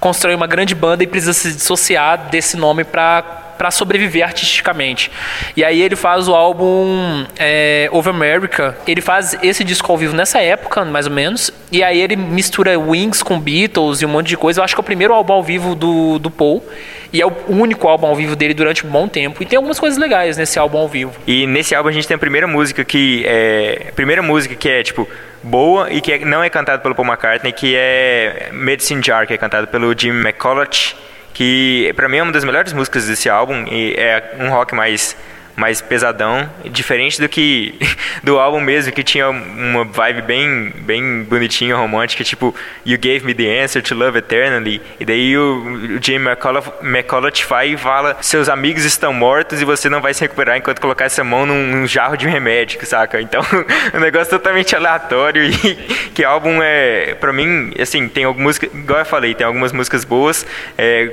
constrói uma grande banda e precisa se dissociar desse nome para para sobreviver artisticamente. E aí ele faz o álbum é, Over America. Ele faz esse disco ao vivo nessa época, mais ou menos. E aí ele mistura Wings com Beatles e um monte de coisa. Eu acho que é o primeiro álbum ao vivo do, do Paul. E é o único álbum ao vivo dele durante um bom tempo. E tem algumas coisas legais nesse álbum ao vivo. E nesse álbum a gente tem a primeira música que é. primeira música que é tipo boa e que é, não é cantada pelo Paul McCartney, que é Medicine Jar, que é cantada pelo Jim McCulloch que para mim é uma das melhores músicas desse álbum e é um rock mais mais pesadão, diferente do que do álbum mesmo que tinha uma vibe bem bem bonitinha, romântica, tipo You Gave Me the Answer to Love Eternally. E daí o, o Jim McCullough vai e fala: "Seus amigos estão mortos e você não vai se recuperar enquanto colocar essa mão num, num jarro de remédio", saca? Então, um negócio totalmente aleatório e que álbum é, para mim, assim, tem algumas músicas, igual eu falei, tem algumas músicas boas, é,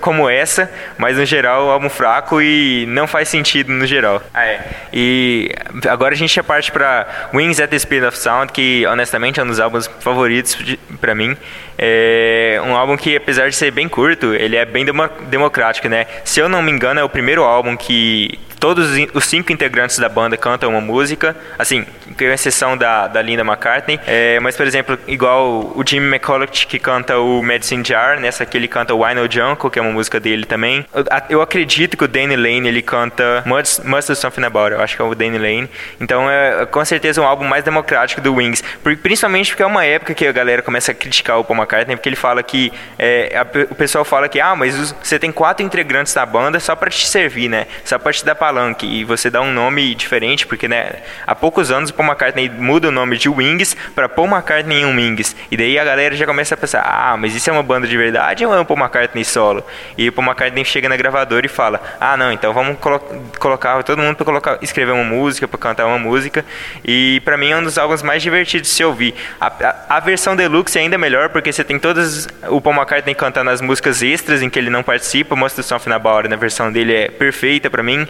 como essa, mas no geral, álbum fraco e não faz sentido no geral. Ah, é. E agora a gente já parte para Wings at the Speed of Sound, que honestamente é um dos álbuns favoritos para mim. É um álbum que, apesar de ser bem curto, ele é bem democrático, né? Se eu não me engano, é o primeiro álbum que todos os cinco integrantes da banda cantam uma música, assim, com exceção da, da Linda McCartney. É, mas, por exemplo, igual o Jimmy McCullough que canta o Medicine Jar, nessa aqui ele canta o No Jungle, que é uma música dele também. Eu, eu acredito que o Danny Lane ele canta Must, Must Do Something About eu acho que é o Danny Lane. Então é com certeza um álbum mais democrático do Wings, principalmente porque é uma época que a galera começa a criticar o Paul McCartney, porque ele fala que é, a, o pessoal fala que ah, mas você tem quatro integrantes da banda só para te servir, né? Só para te dar palanque e você dá um nome diferente, porque né, há poucos anos o Paul McCartney muda o nome de Wings para Paul McCartney em Wings. E daí a galera já começa a pensar: "Ah, mas isso é uma banda de verdade ou é um Paul McCartney solo?". E o Paul McCartney chega na gravadora e fala: "Ah, não, então vamos colo colocar todo mundo para colocar escrever uma música, para cantar uma música". E para mim é um dos álbuns mais divertidos de se ouvir. A, a, a versão deluxe é ainda melhor porque você tem todas o Paul McCartney cantando as músicas extras em que ele não participa, Mostra o Something About na versão dele é perfeita para mim.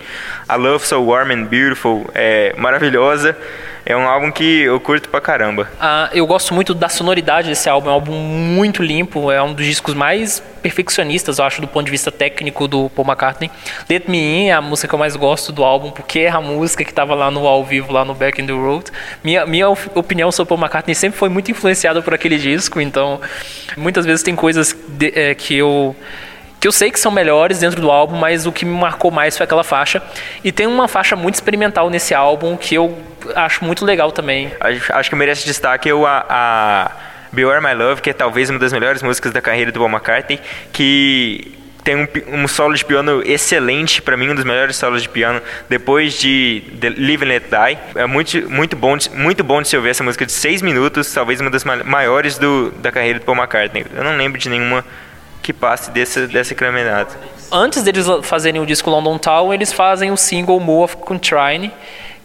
A Love So Warm and Beautiful é maravilhosa. É um álbum que eu curto pra caramba. Ah, eu gosto muito da sonoridade desse álbum. É um álbum muito limpo. É um dos discos mais perfeccionistas, eu acho, do ponto de vista técnico do Paul McCartney. Let Me In é a música que eu mais gosto do álbum, porque é a música que estava lá no ao vivo, lá no Back in the Road. Minha, minha opinião sobre Paul McCartney sempre foi muito influenciada por aquele disco, então muitas vezes tem coisas de, é, que eu que eu sei que são melhores dentro do álbum, mas o que me marcou mais foi aquela faixa. E tem uma faixa muito experimental nesse álbum que eu acho muito legal também. Acho, que merece destaque eu, a, a Beware My Love, que é talvez uma das melhores músicas da carreira do Paul McCartney, que tem um, um, solo de piano excelente, para mim um dos melhores solos de piano depois de Live and Let Die. É muito, muito bom, de, muito bom de se ouvir essa música de seis minutos, talvez uma das maiores do, da carreira do Paul McCartney. Eu não lembro de nenhuma que passe dessa, dessa caminhada. Antes deles fazerem o disco London Town, eles fazem o single More of Contrine,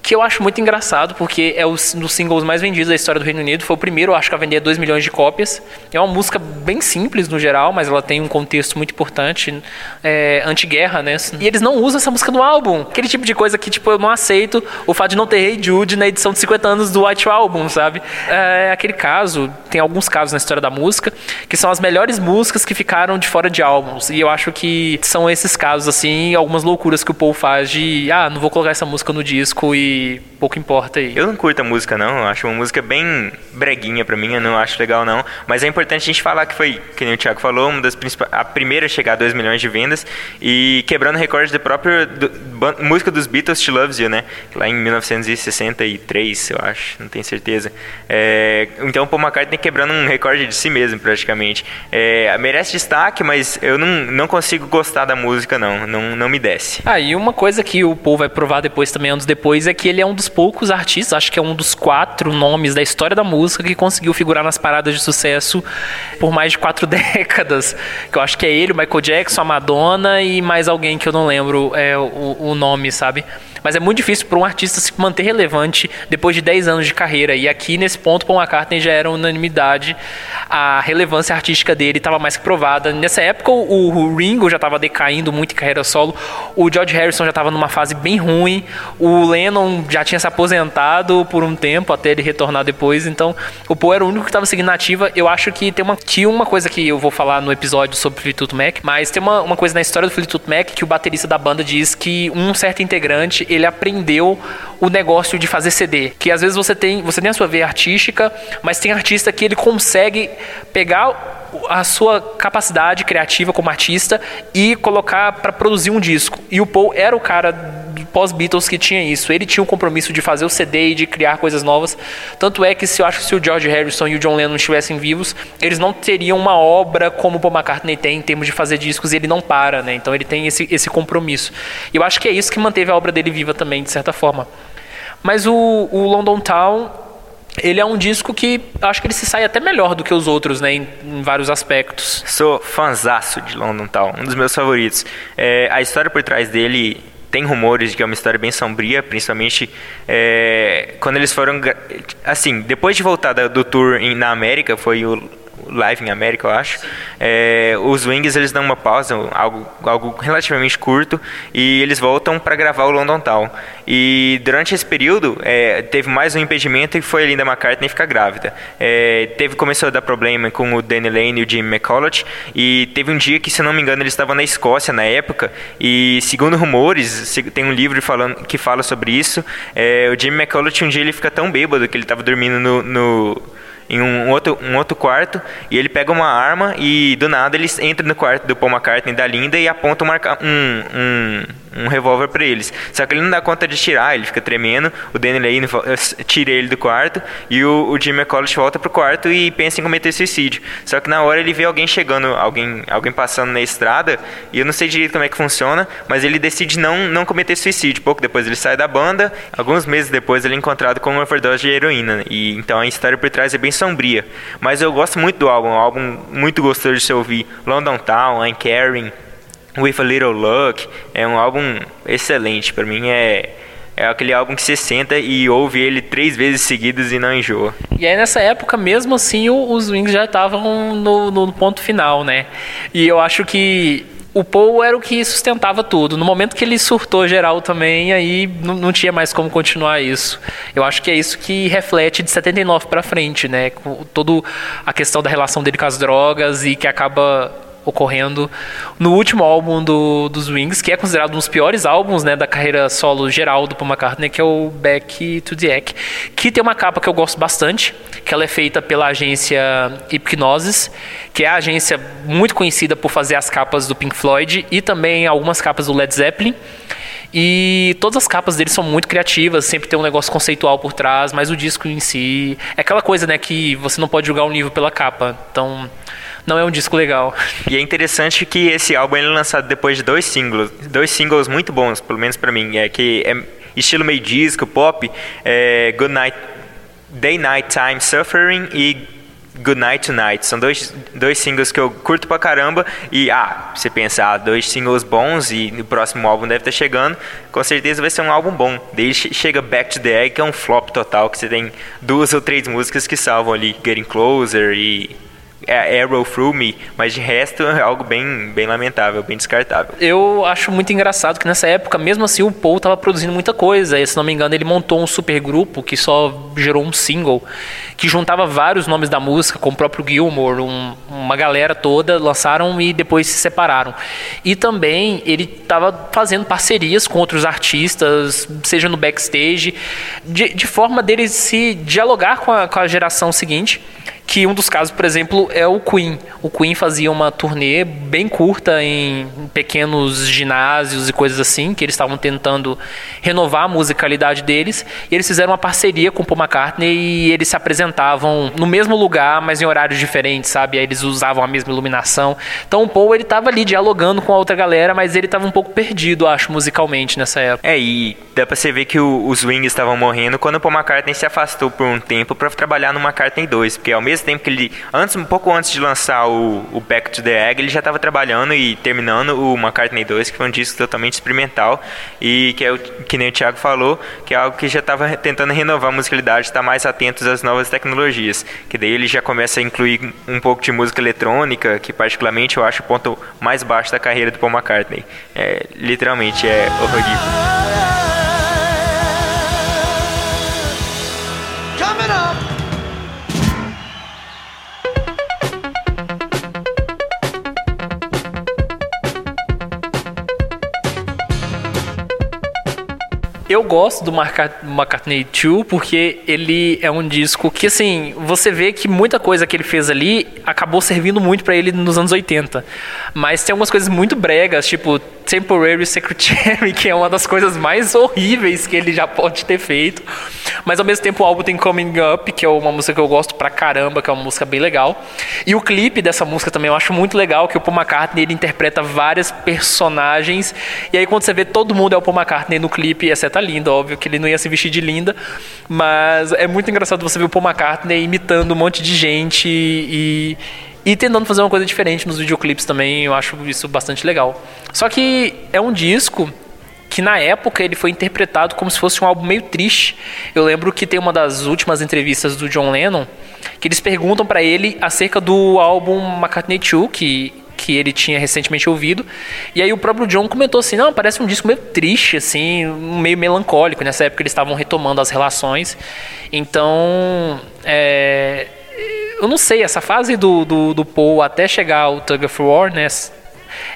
que eu acho muito engraçado, porque é um dos singles mais vendidos da história do Reino Unido. Foi o primeiro, acho que, a vender 2 milhões de cópias. É uma música bem simples no geral, mas ela tem um contexto muito importante, é, anti-guerra, né? E eles não usam essa música no álbum. Aquele tipo de coisa que, tipo, eu não aceito o fato de não ter Hey Jude na edição de 50 anos do White Album, sabe? É aquele caso, tem alguns casos na história da música, que são as melhores músicas que ficaram de fora de álbuns. E eu acho que são esses casos, assim, algumas loucuras que o Paul faz de, ah, não vou colocar essa música no disco e pouco importa aí. Eu não curto a música, não. Eu acho uma música bem breguinha pra mim, eu não acho legal, não. Mas é importante a gente falar que foi, que nem o Thiago falou, uma das a primeira a chegar a 2 milhões de vendas e quebrando recorde da própria do, música dos Beatles, She Loves You, né? Lá em 1963, eu acho, não tenho certeza. É, então o Paul McCartney quebrando um recorde de si mesmo, praticamente. É, merece destaque, mas eu não, não consigo gostar da música, não. Não, não me desce. Ah, e uma coisa que o Paul vai provar depois, também anos depois, é que ele é um dos poucos artistas, acho que é um dos quatro nomes da história da música que conseguiu figurar nas paradas de sucesso por mais de quatro décadas. Que eu acho que é ele, o Michael Jackson, a Madonna e mais alguém que eu não lembro é, o, o nome, sabe? Mas é muito difícil para um artista se manter relevante depois de 10 anos de carreira. E aqui, nesse ponto, Paul McCartney já era unanimidade. A relevância artística dele estava mais que provada. Nessa época, o Ringo já estava decaindo muito em carreira solo. O George Harrison já estava numa fase bem ruim. O Lennon já tinha se aposentado por um tempo, até ele retornar depois. Então, o Paul era o único que estava seguindo ativa. Eu acho que tem uma, tinha uma coisa que eu vou falar no episódio sobre Fleetwood Mac, mas tem uma, uma coisa na história do Fleetwood Mac que o baterista da banda diz que um certo integrante ele aprendeu o negócio de fazer CD. Que às vezes você tem, você tem a sua veia artística, mas tem artista que ele consegue pegar a sua capacidade criativa como artista e colocar para produzir um disco. E o Paul era o cara pós-Beatles que tinha isso. Ele tinha o compromisso de fazer o CD e de criar coisas novas. Tanto é que se eu acho que se o George Harrison e o John Lennon estivessem vivos, eles não teriam uma obra como o Paul McCartney tem em termos de fazer discos e ele não para, né? Então ele tem esse, esse compromisso. E eu acho que é isso que manteve a obra dele viva também, de certa forma. Mas o, o London Town ele é um disco que acho que ele se sai até melhor do que os outros, né, em, em vários aspectos. Sou fanzaço de London Town, um dos meus favoritos. É, a história por trás dele tem rumores de que é uma história bem sombria, principalmente é, quando eles foram, assim, depois de voltar do tour na América, foi o Live em América, eu acho. É, os Wings eles dão uma pausa, algo, algo relativamente curto, e eles voltam para gravar o London Town. E durante esse período é, teve mais um impedimento e foi a Linda McCartney ficar grávida. É, teve começou a dar problema com o Danny Lane e o Jim McCulloch e teve um dia que, se não me engano, eles estavam na Escócia na época e segundo rumores, tem um livro falando que fala sobre isso. É, o Jim McCulloch um dia ele fica tão bêbado que ele estava dormindo no, no em um outro, um outro quarto e ele pega uma arma e do nada ele entra no quarto do Paul McCartney da Linda e aponta um, um, um revólver para eles. Só que ele não dá conta de tirar, ele fica tremendo. O Danny Lane tira ele do quarto e o, o Jim McCullough volta pro quarto e pensa em cometer suicídio. Só que na hora ele vê alguém chegando, alguém, alguém passando na estrada e eu não sei direito como é que funciona, mas ele decide não, não cometer suicídio. Pouco depois ele sai da banda, alguns meses depois ele é encontrado com uma overdose de heroína. E então a história por trás é bem sombria. Mas eu gosto muito do álbum, um álbum muito gostoso de se ouvir. London Town, I'm Caring, With a Little Luck é um álbum excelente. Para mim é é aquele álbum que você senta e ouve ele três vezes seguidas e não enjoa. E aí nessa época, mesmo assim, os Wings já estavam no, no, ponto final, né? E eu acho que o Paul era o que sustentava tudo. No momento que ele surtou geral também, aí não, não tinha mais como continuar isso. Eu acho que é isso que reflete de 79 para frente, né? Toda a questão da relação dele com as drogas e que acaba ocorrendo no último álbum do, dos Wings, que é considerado um dos piores álbuns né, da carreira solo geral do Paul McCartney, que é o Back to the Egg, que tem uma capa que eu gosto bastante, que ela é feita pela agência Hypnosis, que é a agência muito conhecida por fazer as capas do Pink Floyd e também algumas capas do Led Zeppelin. E todas as capas deles são muito criativas, sempre tem um negócio conceitual por trás, mas o disco em si é aquela coisa, né, que você não pode julgar um livro pela capa. Então, não é um disco legal. E é interessante que esse álbum ele é lançado depois de dois singles, dois singles muito bons, pelo menos para mim, é que é estilo meio disco, pop, é Good Night, Day Night Time Suffering e Good Night Tonight. São dois, dois singles que eu curto pra caramba. E, ah, você pensa, ah, dois singles bons e o próximo álbum deve estar tá chegando. Com certeza vai ser um álbum bom. Daí chega Back to the Egg, que é um flop total, que você tem duas ou três músicas que salvam ali Getting Closer e Arrow Through Me, mas de resto é algo bem, bem lamentável, bem descartável. Eu acho muito engraçado que nessa época, mesmo assim, o Paul estava produzindo muita coisa. E, se não me engano, ele montou um super grupo que só gerou um single, que juntava vários nomes da música, como o próprio Gilmore, um, uma galera toda, lançaram e depois se separaram. E também ele estava fazendo parcerias com outros artistas, seja no backstage, de, de forma dele se dialogar com a, com a geração seguinte que um dos casos, por exemplo, é o Queen. O Queen fazia uma turnê bem curta em pequenos ginásios e coisas assim, que eles estavam tentando renovar a musicalidade deles, e eles fizeram uma parceria com o Paul McCartney e eles se apresentavam no mesmo lugar, mas em horários diferentes, sabe? Aí eles usavam a mesma iluminação. Então o Paul ele estava ali dialogando com a outra galera, mas ele estava um pouco perdido, acho, musicalmente nessa época. É, e dá pra você ver que o, os Wings estavam morrendo quando o Paul McCartney se afastou por um tempo para trabalhar no McCartney 2, porque ao mesmo tempo que ele, antes, um pouco antes de lançar o, o Back to the Egg, ele já estava trabalhando e terminando o McCartney 2, que foi um disco totalmente experimental e que é o que nem o Thiago falou, que é algo que já estava tentando renovar a musicalidade, estar mais atentos às novas tecnologias, que daí ele já começa a incluir um pouco de música eletrônica, que particularmente eu acho o ponto mais baixo da carreira do Paul McCartney. É, literalmente é horrível. Eu gosto do McCartney 2 porque ele é um disco que, assim, você vê que muita coisa que ele fez ali acabou servindo muito para ele nos anos 80. Mas tem algumas coisas muito bregas, tipo Temporary Secretary, que é uma das coisas mais horríveis que ele já pode ter feito. Mas ao mesmo tempo o álbum tem Coming Up, que é uma música que eu gosto pra caramba, que é uma música bem legal. E o clipe dessa música também eu acho muito legal, que o Paul McCartney ele interpreta vários personagens. E aí quando você vê todo mundo é o Paul McCartney no clipe, exceto a Linda, óbvio que ele não ia se vestir de linda. Mas é muito engraçado você ver o Paul McCartney imitando um monte de gente e e tentando fazer uma coisa diferente nos videoclipes também, eu acho isso bastante legal. Só que é um disco que na época ele foi interpretado como se fosse um álbum meio triste. Eu lembro que tem uma das últimas entrevistas do John Lennon que eles perguntam para ele acerca do álbum McCartney 2, que que ele tinha recentemente ouvido. E aí o próprio John comentou assim: "Não, parece um disco meio triste assim, meio melancólico. Nessa época eles estavam retomando as relações. Então, é, eu não sei, essa fase do, do, do Paul até chegar ao Tug of War, né?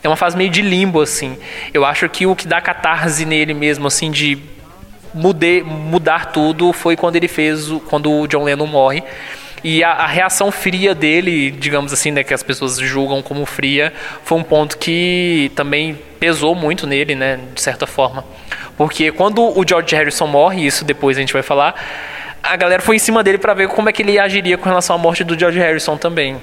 É uma fase meio de limbo, assim. Eu acho que o que dá catarse nele mesmo, assim, de mude, mudar tudo, foi quando ele fez, quando o John Lennon morre. E a, a, reação fria dele, digamos assim, né, que as pessoas julgam como fria, foi um ponto que também pesou muito nele, né, de certa forma. Porque quando o George Harrison morre, isso depois a gente vai falar, a galera foi em cima dele para ver como é que ele agiria com relação à morte do George Harrison também.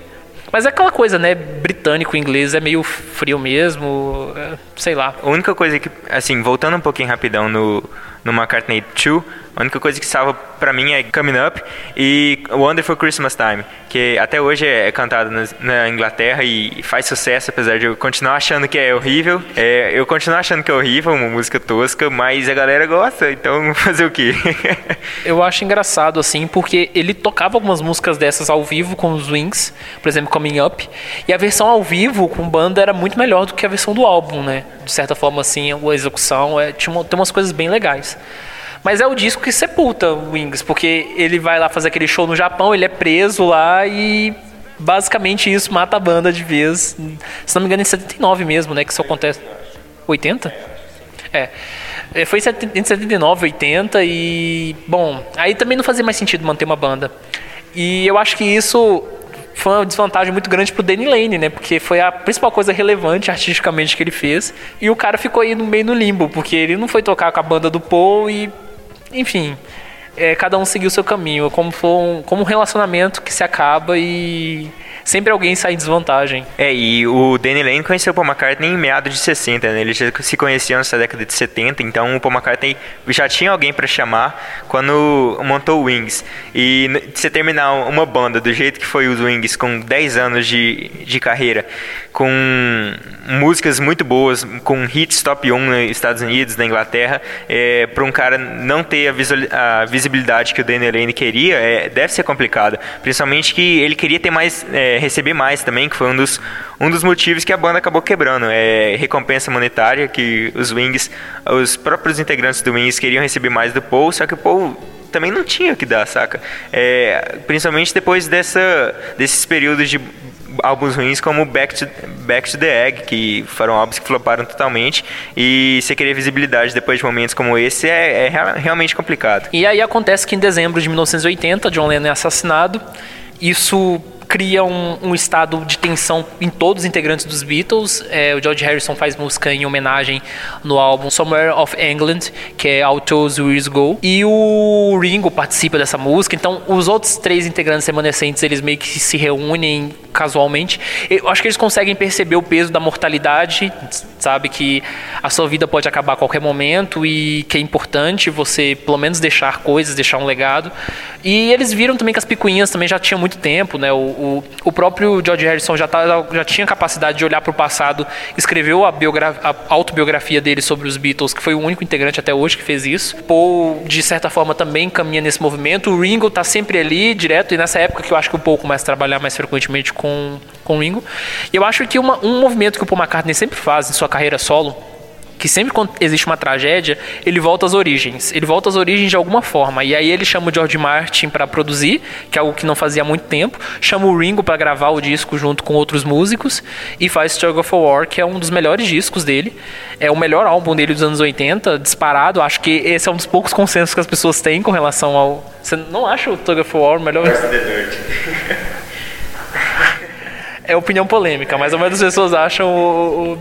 Mas é aquela coisa, né? Britânico, inglês é meio frio mesmo, é, sei lá. A única coisa que, assim, voltando um pouquinho rapidão no, no McCartney 2, a única coisa que salva para mim é Coming Up e Wonderful Christmas Time, que até hoje é cantado na, Inglaterra e faz sucesso, apesar de eu continuar achando que é horrível. É, eu continuo achando que é horrível, uma música tosca, mas a galera gosta, então fazer o quê? eu acho engraçado, assim, porque ele tocava algumas músicas dessas ao vivo com os Wings, por exemplo, Coming Up, e a versão ao vivo com banda era muito melhor do que a versão do álbum, né? De certa forma, assim, a execução é, tinha, tem umas coisas bem legais. Mas é o disco que sepulta o Wings, porque ele vai lá fazer aquele show no Japão, ele é preso lá e basicamente isso mata a banda de vez. Se não me engano, em 79 mesmo, né? Que isso acontece. 80? É. é. Foi entre 79 e 80 e. Bom, aí também não fazia mais sentido manter uma banda. E eu acho que isso foi uma desvantagem muito grande pro Danny Lane, né? Porque foi a principal coisa relevante artisticamente que ele fez. E o cara ficou aí no meio no limbo, porque ele não foi tocar com a banda do Paul e. Enfim. É, cada um seguiu o seu caminho, como, foi um, como um relacionamento que se acaba e sempre alguém sai em desvantagem. É, e o Danny Lane conheceu o Paul McCartney em meados de 60, né? Eles já se conheciam nessa década de 70, então o Paul McCartney já tinha alguém para chamar quando montou o Wings. E você terminar uma banda do jeito que foi os Wings, com 10 anos de, de carreira, com músicas muito boas, com hits top 1 nos Estados Unidos, na Inglaterra, é, para um cara não ter a, a, visibilidade que o Danny Lane queria, é, deve ser complicado. Principalmente que ele queria ter mais... É, receber mais também, que foi um dos, um dos motivos que a banda acabou quebrando. É recompensa monetária, que os Wings, os próprios integrantes do Wings queriam receber mais do Paul, só que o Paul também não tinha o que dar, saca? É, principalmente depois dessa, desses períodos de álbuns ruins como Back to, Back to the Egg, que foram álbuns que floparam totalmente, e você querer visibilidade depois de momentos como esse é, é realmente complicado. E aí acontece que em dezembro de 1980, John Lennon é assassinado, isso cria um, um, estado de tensão em todos os integrantes dos Beatles. É, o George Harrison faz música em homenagem no álbum Somewhere of England, que é Autos Years Go. E o Ringo participa dessa música. Então, os outros três integrantes remanescentes, eles meio que se reúnem casualmente. Eu acho que eles conseguem perceber o peso da mortalidade, sabe? Que a sua vida pode acabar a qualquer momento e que é importante você, pelo menos, deixar coisas, deixar um legado. E eles viram também que as picuinhas também já tinham muito tempo, né? O, o, o próprio George Harrison já, tá, já tinha capacidade de olhar para o passado, escreveu a, a, autobiografia dele sobre os Beatles, que foi o único integrante até hoje que fez isso. Paul, de certa forma, também caminha nesse movimento. O Ringo está sempre ali, direto, e nessa época que eu acho que o Paul começa a trabalhar mais frequentemente com, com o Ringo. E eu acho que uma, um movimento que o Paul McCartney sempre faz em sua carreira solo que sempre quando existe uma tragédia, ele volta às origens. Ele volta às origens de alguma forma. E aí ele chama o George Martin para produzir, que é algo que não fazia há muito tempo. Chama o Ringo para gravar o disco junto com outros músicos. E faz Struggle for War, que é um dos melhores discos dele. É o melhor álbum dele dos anos 80, disparado. Acho que esse é um dos poucos consensos que as pessoas têm com relação ao. Você não acha o Struggle for War o melhor? é opinião polêmica, mas a maioria das pessoas acham o, o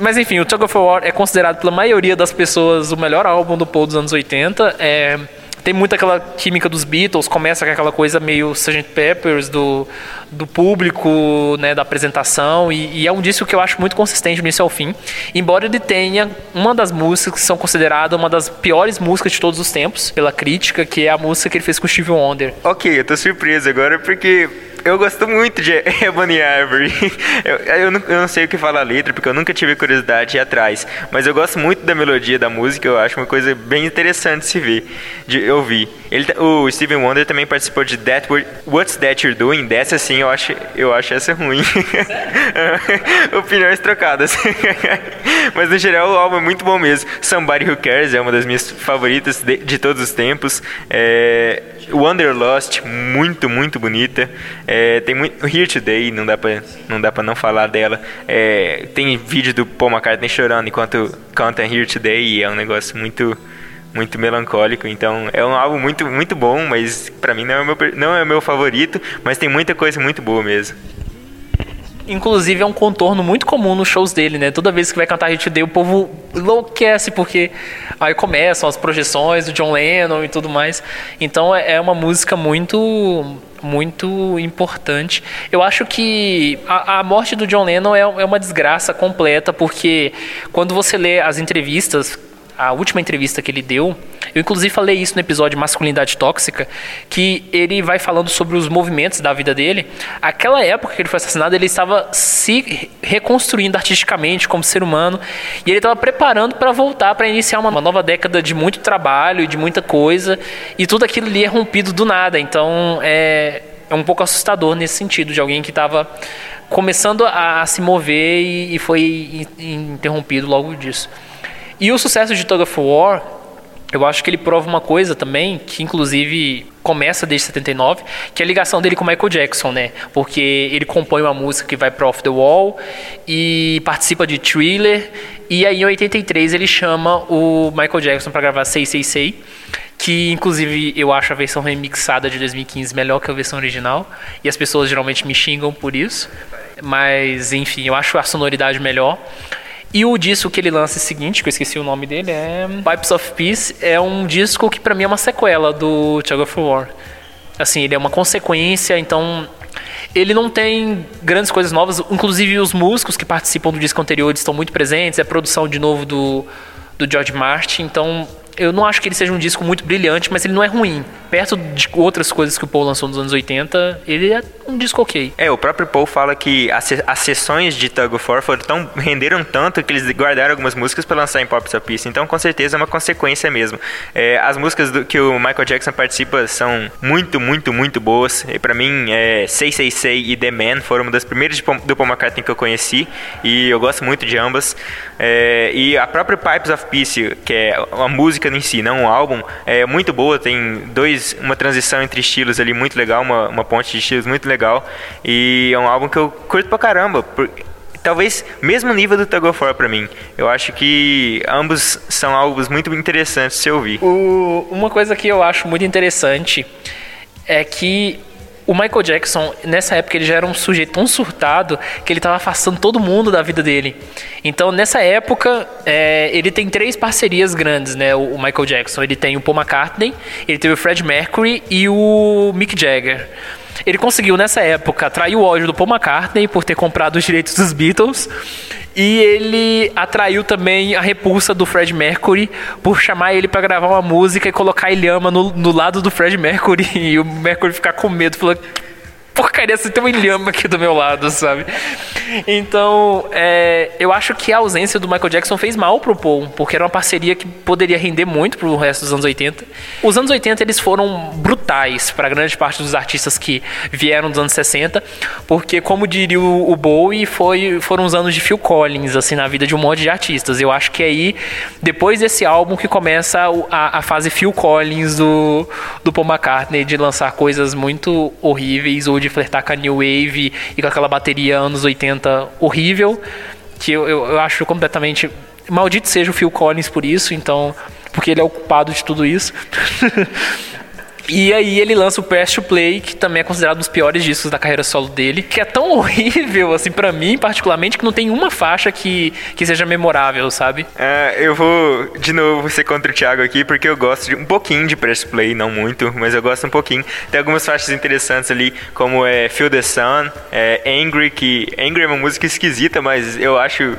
mas enfim, o Tug of War é considerado pela maioria das pessoas o melhor álbum do Paul dos anos 80. É, tem muita aquela química dos Beatles, começa com aquela coisa meio Sgt. Peppers do, do público, né, da apresentação, e, e, é um disco que eu acho muito consistente do início ao fim. Embora ele tenha uma das músicas que são consideradas uma das piores músicas de todos os tempos, pela crítica, que é a música que ele fez com o Steve Wonder. Ok, eu tô surpreso agora porque eu gosto muito de Ebony Ivory. Eu, eu, não, eu, não, sei o que fala a letra, porque eu nunca tive curiosidade de ir atrás. Mas eu gosto muito da melodia da música, eu acho uma coisa bem interessante de se ver, de ouvir. Ele, o Steven Wonder também participou de That What's That You're Doing. Dessa sim, eu acho, eu acho essa ruim. Opiniões trocadas. Mas no geral o álbum é muito bom mesmo. Somebody Who Cares é uma das minhas favoritas de, de todos os tempos. É, Wanderlust, muito, muito bonita. É, tem muito. Here Today, não dá pra não, dá pra não falar dela. É, tem vídeo do Paul McCartney chorando enquanto canta Here Today e é um negócio muito muito melancólico, então é um álbum muito muito bom, mas para mim não é o meu não é meu favorito, mas tem muita coisa muito boa mesmo. Inclusive é um contorno muito comum nos shows dele, né? Toda vez que vai cantar Hit Day, o povo enlouquece, porque aí começam as projeções do John Lennon e tudo mais. Então é, é uma música muito muito importante. Eu acho que a, a morte do John Lennon é, é uma desgraça completa, porque quando você lê as entrevistas a última entrevista que ele deu, eu inclusive falei isso no episódio Masculinidade Tóxica, que ele vai falando sobre os movimentos da vida dele. Aquela época que ele foi assassinado, ele estava se reconstruindo artisticamente como ser humano e ele estava preparando para voltar para iniciar uma, nova década de muito trabalho e de muita coisa e tudo aquilo ali é rompido do nada. Então é, é um pouco assustador nesse sentido de alguém que estava começando a, a, se mover e, e foi interrompido logo disso. E o sucesso de Tug of War eu acho que ele prova uma coisa também, que inclusive começa desde 79, que é a ligação dele com Michael Jackson, né? Porque ele compõe uma música que vai para Off the Wall e participa de Thriller, e aí em 83 ele chama o Michael Jackson para gravar Say Say Say, que inclusive eu acho a versão remixada de 2015 melhor que a versão original, e as pessoas geralmente me xingam por isso, mas enfim, eu acho a sonoridade melhor. E o disco que ele lança é seguinte, que eu esqueci o nome dele, é Pipes of Peace, é um disco que para mim é uma sequela do Tug of War. Assim, ele é uma consequência, então ele não tem grandes coisas novas, inclusive os músicos que participam do disco anterior estão muito presentes, é a produção de novo do, do George Martin, então eu não acho que ele seja um disco muito brilhante, mas ele não é ruim. Perto de outras coisas que o Paul lançou nos anos 80, ele é um disco ok. É, o próprio Paul fala que as, as sessões de Tug of War foram tão, renderam tanto que eles guardaram algumas músicas para lançar em Pop of Peace. Então, com certeza, é uma consequência mesmo. É, as músicas do, que o Michael Jackson participa são muito, muito, muito boas. E para mim, é, Say Say Say e The Man foram uma das primeiras do Paul McCartney que eu conheci. E eu gosto muito de ambas. É, e a própria Pipes of Peace, que é uma música música em si, não o álbum, é muito boa, tem dois, uma transição entre estilos ali muito legal, uma, uma ponte de estilos muito legal, e é um álbum que eu curto pra caramba, por, talvez mesmo nível do Tug of War pra mim. Eu acho que ambos são álbuns muito interessantes de se ouvir. O, uma coisa que eu acho muito interessante é que o Michael Jackson, nessa época, ele já era um sujeito tão surtado que ele estava afastando todo mundo da vida dele. Então, nessa época, é, ele tem três parcerias grandes, né? O, o, Michael Jackson. Ele tem o Paul McCartney, ele teve o Fred Mercury e o Mick Jagger. Ele conseguiu, nessa época, atrair o ódio do Paul McCartney por ter comprado os direitos dos Beatles. E ele atraiu também a repulsa do Fred Mercury por chamar ele para gravar uma música e colocar Ilhama no, no lado do Fred Mercury. E o Mercury ficar com medo, falou porcaria, você tem um ilhama aqui do meu lado, sabe? Então, é, eu acho que a ausência do Michael Jackson fez mal pro Paul, porque era uma parceria que poderia render muito pro resto dos anos 80. Os anos 80 eles foram brutais para grande parte dos artistas que vieram dos anos 60, porque como diria o, o Bowie, foi, foram os anos de Phil Collins assim na vida de um monte de artistas. Eu acho que aí depois desse álbum que começa a, a fase Phil Collins do, do Paul McCartney de lançar coisas muito horríveis ou de de flertar com a New Wave e com aquela bateria anos 80 horrível, que eu, eu, eu acho completamente. Maldito seja o Phil Collins por isso, então. Porque ele é o culpado de tudo isso. E aí ele lança o Press to Play, que também é considerado um dos piores discos da carreira solo dele, que é tão horrível, assim, para mim, particularmente, que não tem uma faixa que, que seja memorável, sabe? É, eu vou, de novo, ser contra o Thiago aqui, porque eu gosto de um pouquinho de Press to Play, não muito, mas eu gosto um pouquinho. Tem algumas faixas interessantes ali, como é Feel the Sun, é Angry, que Angry é uma música esquisita, mas eu acho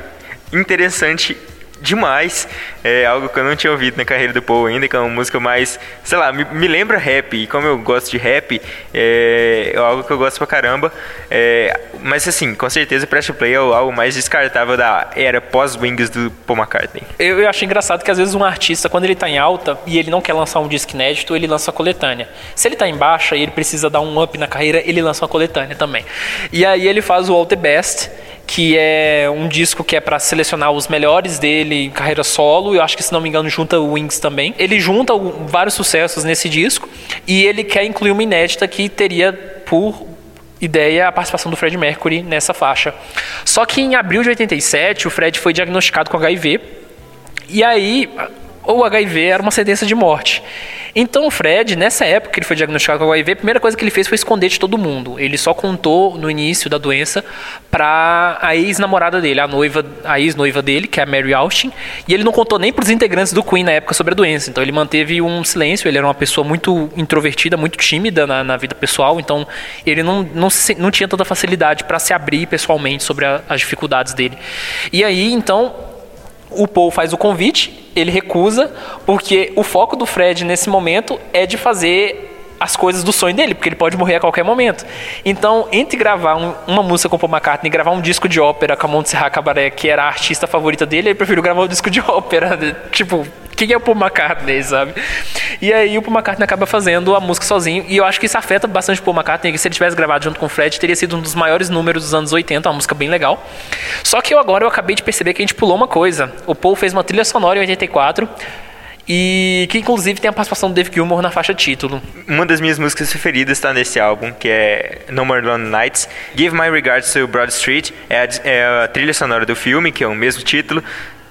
interessante demais. É algo que eu não tinha ouvido na carreira do Paul ainda, que é uma música mais, sei lá, me, me lembra rap. E como eu gosto de rap, é, é algo que eu gosto pra caramba. É, mas assim, com certeza Press Play é algo mais descartável da era pós-Wings do Paul McCartney. Eu, eu acho engraçado que às vezes um artista, quando ele tá em alta e ele não quer lançar um disco inédito, ele lança a coletânea. Se ele tá em baixa e ele precisa dar um up na carreira, ele lança uma coletânea também. E aí ele faz o All The Best que é um disco que é para selecionar os melhores dele em carreira solo. Eu acho que, se não me engano, junta o Wings também. Ele junta vários sucessos nesse disco e ele quer incluir uma inédita que teria por ideia a participação do Fred Mercury nessa faixa. Só que em abril de 87, o Fred foi diagnosticado com HIV. E aí, o HIV era uma sentença de morte. Então o Fred, nessa época que ele foi diagnosticado com HIV, a primeira coisa que ele fez foi esconder de todo mundo. Ele só contou no início da doença para a ex-namorada dele, a noiva, a ex-noiva dele, que é a Mary Austin, e ele não contou nem para os integrantes do Queen na época sobre a doença. Então ele manteve um silêncio, ele era uma pessoa muito introvertida, muito tímida na, na vida pessoal, então ele não, não, não tinha tanta facilidade para se abrir pessoalmente sobre a, as dificuldades dele. E aí, então, o Paul faz o convite, ele recusa, porque o foco do Fred nesse momento é de fazer as coisas do sonho dele, porque ele pode morrer a qualquer momento. Então, entre gravar um, uma música com Paul McCartney e gravar um disco de ópera com a Montserrat Cabaret, que era a artista favorita dele, ele preferiu gravar um disco de ópera. Tipo, quem é o Paul McCartney, sabe? E aí o Paul McCartney acaba fazendo a música sozinho, e eu acho que isso afeta bastante o Paul McCartney, que se ele tivesse gravado junto com o Fred, teria sido um dos maiores números dos anos 80, uma música bem legal. Só que eu agora eu acabei de perceber que a gente pulou uma coisa. O Paul fez uma trilha sonora em 84, e que inclusive tem a participação do Dave Gilmour na faixa título. Uma das minhas músicas preferidas está nesse álbum, que é No More Lonely Nights. Give My Regards to Broad Street é a, é a trilha sonora do filme, que é o mesmo título.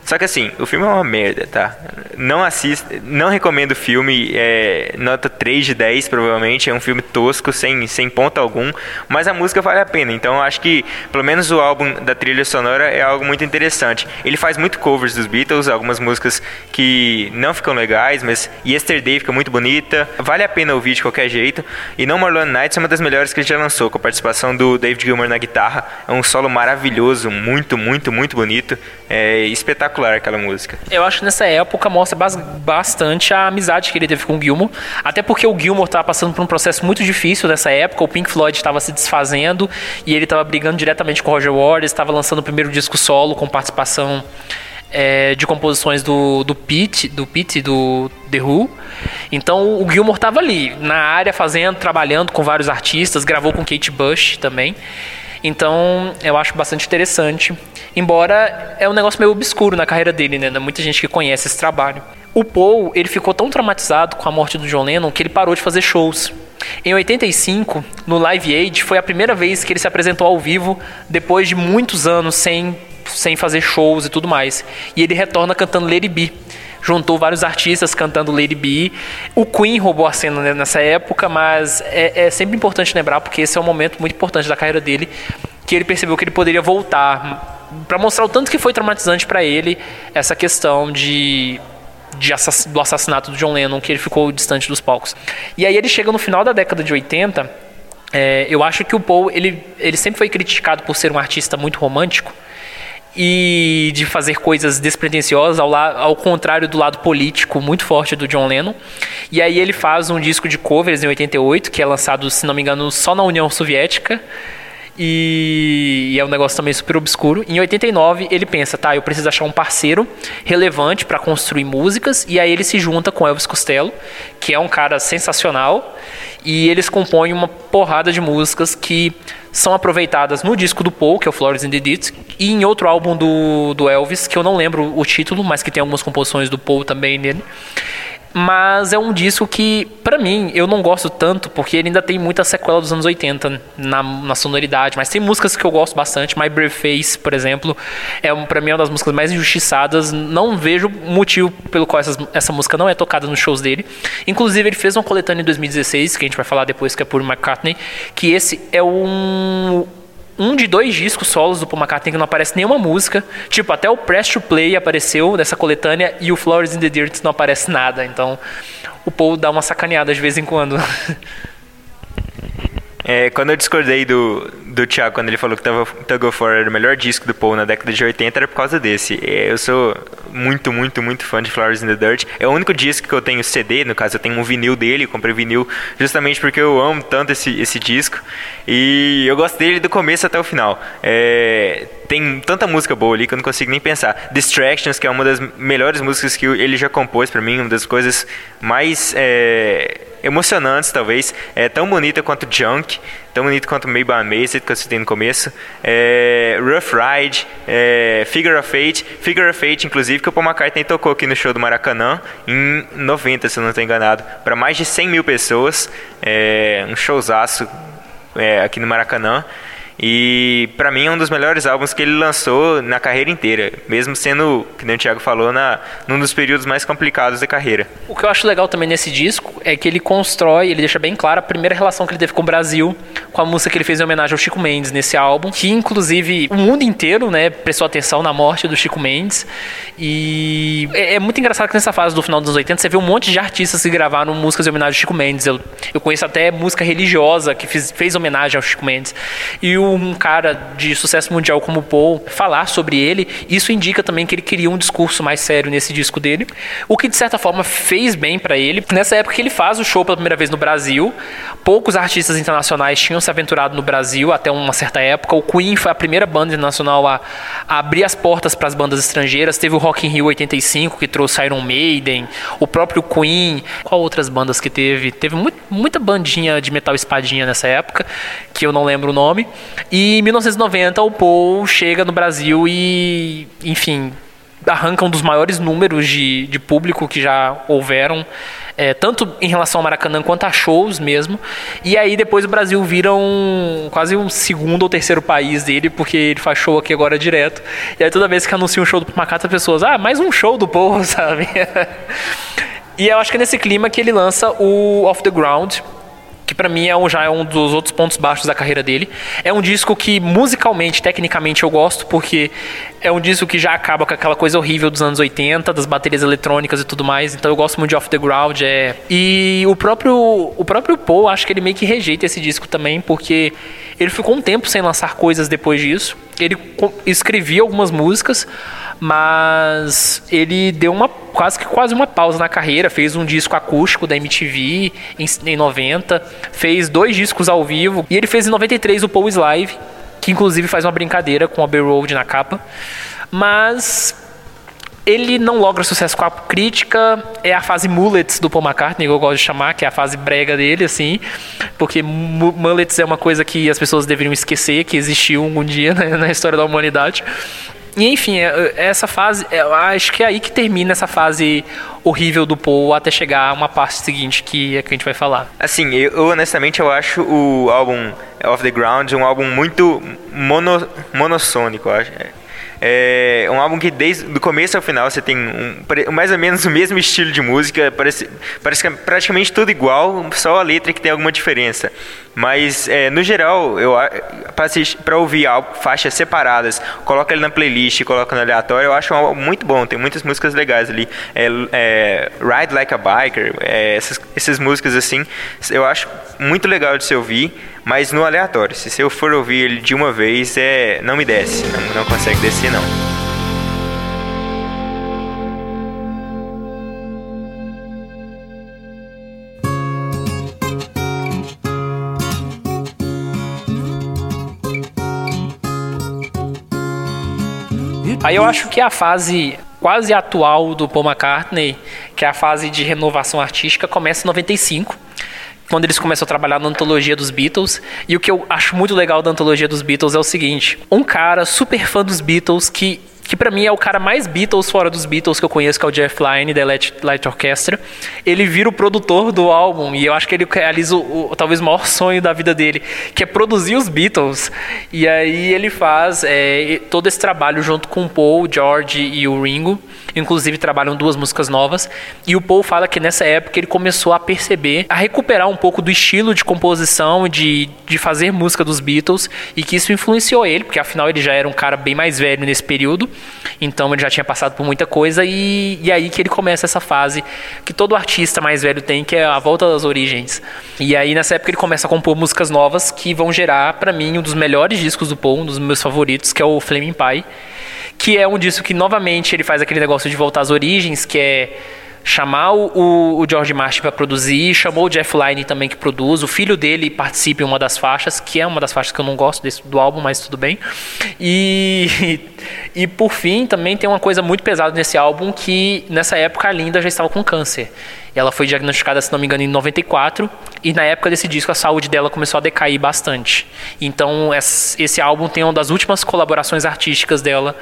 Só que assim, o filme é uma merda, tá? Não assista, não recomendo o filme, é nota 3 de 10 provavelmente, é um filme tosco, sem, sem ponto algum, mas a música vale a pena, então acho que pelo menos o álbum da trilha sonora é algo muito interessante. Ele faz muito covers dos Beatles, algumas músicas que não ficam legais, mas Yesterday fica muito bonita, vale a pena ouvir de qualquer jeito, e No More Lonely Nights é uma das melhores que ele já lançou, com a participação do David Gilmour na guitarra, é um solo maravilhoso, muito, muito, muito bonito, é espetacular espetacular aquela música. Eu acho que nessa época mostra bastante a amizade que ele teve com o Gilmour, até porque o Gilmour estava passando por um processo muito difícil nessa época, o Pink Floyd estava se desfazendo e ele estava brigando diretamente com o Roger Waters, estava lançando o primeiro disco solo com participação é, de composições do, do Pete, do Pete do The Who. Então o Gilmour estava ali, na área, fazendo, trabalhando com vários artistas, gravou com Kate Bush também. Então eu acho bastante interessante. Embora é um negócio meio obscuro na carreira dele, né? Muita gente que conhece esse trabalho. O Paul, ele ficou tão traumatizado com a morte do John Lennon que ele parou de fazer shows. Em 85, no Live Aid, foi a primeira vez que ele se apresentou ao vivo depois de muitos anos sem, sem fazer shows e tudo mais. E ele retorna cantando Lady B juntou vários artistas cantando Lady B. O Queen roubou a cena nessa época, mas é, é, sempre importante lembrar, porque esse é um momento muito importante da carreira dele, que ele percebeu que ele poderia voltar para mostrar o tanto que foi traumatizante para ele essa questão de, de assass do assassinato do John Lennon, que ele ficou distante dos palcos. E aí ele chega no final da década de 80. É, eu acho que o Paul ele, ele sempre foi criticado por ser um artista muito romântico e de fazer coisas despretensiosas, ao, ao contrário do lado político muito forte do John Lennon. E aí ele faz um disco de covers em 88, que é lançado, se não me engano, só na União Soviética. E, é um negócio também super obscuro. Em 89, ele pensa, tá, eu preciso achar um parceiro relevante para construir músicas, e aí ele se junta com Elvis Costello, que é um cara sensacional, e eles compõem uma porrada de músicas que são aproveitadas no disco do Paul, que é o Flores and the Deeds, e em outro álbum do, do Elvis, que eu não lembro o título, mas que tem algumas composições do Paul também nele. Mas é um disco que, para mim, eu não gosto tanto, porque ele ainda tem muita sequela dos anos 80 na, na sonoridade. Mas tem músicas que eu gosto bastante. My Brave Face, por exemplo, é para mim é uma das músicas mais injustiçadas. Não vejo motivo pelo qual essa, essa música não é tocada nos shows dele. Inclusive, ele fez uma coletânea em 2016, que a gente vai falar depois, que é por McCartney, que esse é um um de dois discos solos do Paul McCartney que não aparece nenhuma música. Tipo, até o Press to Play apareceu nessa coletânea e o Flowers in the Dirt não aparece nada. Então, o Paul dá uma sacaneada de vez em quando. É, quando eu discordei do, do Thiago, quando ele falou que tava, Tug of War era o melhor disco do Paul na década de 80, era por causa desse. É, eu sou muito, muito, muito fã de Flowers in the Dirt. É o único disco que eu tenho CD, no caso eu tenho um vinil dele, comprei vinil justamente porque eu amo tanto esse, esse disco. E eu gosto dele do começo até o final. É, tem tanta música boa ali que eu não consigo nem pensar. Distractions, que é uma das melhores músicas que ele já compôs para mim, uma das coisas mais é, emocionantes, talvez. É tão bonita quanto Junk, tão bonita quanto Maybe Amazed, que eu citei no começo. É, Rough Ride, é, Figure of Fate. Figure of Fate, inclusive, que o Paul McCartney tocou aqui no show do Maracanã em 90, se eu não estou enganado, para mais de 100 mil pessoas. É, um showzaço é, aqui no Maracanã. E para mim é um dos melhores álbuns que ele lançou na carreira inteira, mesmo sendo, que o Thiago falou, na, num dos períodos mais complicados da carreira. O que eu acho legal também nesse disco é que ele constrói, ele deixa bem claro a primeira relação que ele teve com o Brasil, com a música que ele fez em homenagem ao Chico Mendes nesse álbum, que inclusive o mundo inteiro, né, prestou atenção na morte do Chico Mendes. E é, é muito engraçado que nessa fase do final dos anos 80 você vê um monte de artistas que gravaram músicas em homenagem ao Chico Mendes. Eu, eu conheço até música religiosa que fiz, fez homenagem ao Chico Mendes. E o um cara de sucesso mundial como Paul falar sobre ele, isso indica também que ele queria um discurso mais sério nesse disco dele, o que de certa forma fez bem para ele. Nessa época que ele faz o show pela primeira vez no Brasil, poucos artistas internacionais tinham se aventurado no Brasil até uma certa época. O Queen foi a primeira banda internacional a, a abrir as portas para as bandas estrangeiras. Teve o Rock in Rio 85 que trouxe Iron Maiden, o próprio Queen. Qual outras bandas que teve? Teve muito, muita bandinha de metal espadinha nessa época, que eu não lembro o nome. E em 1990 o Paul chega no Brasil e, enfim, arranca um dos maiores números de, de público que já houveram, é, tanto em relação ao Maracanã quanto a shows mesmo. E aí depois o Brasil vira um, quase um segundo ou terceiro país dele, porque ele faz show aqui agora direto. E aí toda vez que anuncia um show do Macata, as pessoas, ah, mais um show do povo, sabe? e eu acho que é nesse clima que ele lança o Off the Ground, que para mim é um, já é um dos outros pontos baixos da carreira dele. É um disco que musicalmente, tecnicamente eu gosto, porque é um disco que já acaba com aquela coisa horrível dos anos 80, das baterias eletrônicas e tudo mais. Então eu gosto muito de Off the Ground. É... E o próprio, o próprio Paul, acho que ele meio que rejeita esse disco também, porque ele ficou um tempo sem lançar coisas depois disso. Ele escrevia algumas músicas, mas ele deu uma quase que quase uma pausa na carreira, fez um disco acústico da MTV em, em 90, fez dois discos ao vivo e ele fez em 93 o Paul's Live, que inclusive faz uma brincadeira com a Abbey Road na capa. Mas ele não logra sucesso com a crítica, é a fase mullets do Paul McCartney, que eu gosto de chamar, que é a fase brega dele, assim, porque mullets é uma coisa que as pessoas deveriam esquecer que existiu um dia né, na história da humanidade. E enfim, é, é, essa fase, eu acho que é aí que termina essa fase horrível do Paul até chegar a uma parte seguinte que é que a gente vai falar. Assim, eu honestamente eu acho o álbum Off the Ground um álbum muito mono, monossônico, acho. É um álbum que desde o começo ao final você tem um, mais ou menos o mesmo estilo de música, parece, parece é praticamente tudo igual, só a letra que tem alguma diferença. Mas, é, no geral, eu para ouvir faixas separadas, coloca ele na playlist, coloca no aleatório, eu acho muito bom. Tem muitas músicas legais ali. É, é, Ride Like a Biker, é, essas, essas músicas assim, eu acho muito legal de se ouvir, mas no aleatório. Se eu for ouvir ele de uma vez, é, não me desce, não, não consegue descer não. Aí eu acho que a fase quase atual do Paul McCartney, que é a fase de renovação artística, começa em 95 quando eles começam a trabalhar na antologia dos Beatles. E o que eu acho muito legal da antologia dos Beatles é o seguinte: um cara super fã dos Beatles que que para mim é o cara mais Beatles fora dos Beatles que eu conheço, que é o Jeff Lynne, da Light, Light Orchestra. Ele vira o produtor do álbum e eu acho que ele realiza o, o, talvez o maior sonho da vida dele, que é produzir os Beatles. E aí ele faz é, todo esse trabalho junto com o Paul, o George e o Ringo. Inclusive trabalham duas músicas novas. E o Paul fala que nessa época ele começou a perceber, a recuperar um pouco do estilo de composição, de, de fazer música dos Beatles, e que isso influenciou ele, porque afinal ele já era um cara bem mais velho nesse período. Então ele já tinha passado por muita coisa e, e aí que ele começa essa fase que todo artista mais velho tem, que é a volta das origens. E aí nessa época ele começa a compor músicas novas que vão gerar para mim um dos melhores discos do Paul, um dos meus favoritos, que é o Flaming Pie, que é um disco que novamente ele faz aquele negócio de voltar às origens, que é chamar o, o George Martin para produzir, chamou o Jeff Lynne também que produz, o filho dele participa em uma das faixas, que é uma das faixas que eu não gosto desse, do álbum, mas tudo bem. E, e por fim, também tem uma coisa muito pesada nesse álbum, que nessa época a Linda já estava com câncer. Ela foi diagnosticada, se não me engano, em 94, e na época desse disco a saúde dela começou a decair bastante. Então esse álbum tem uma das últimas colaborações artísticas dela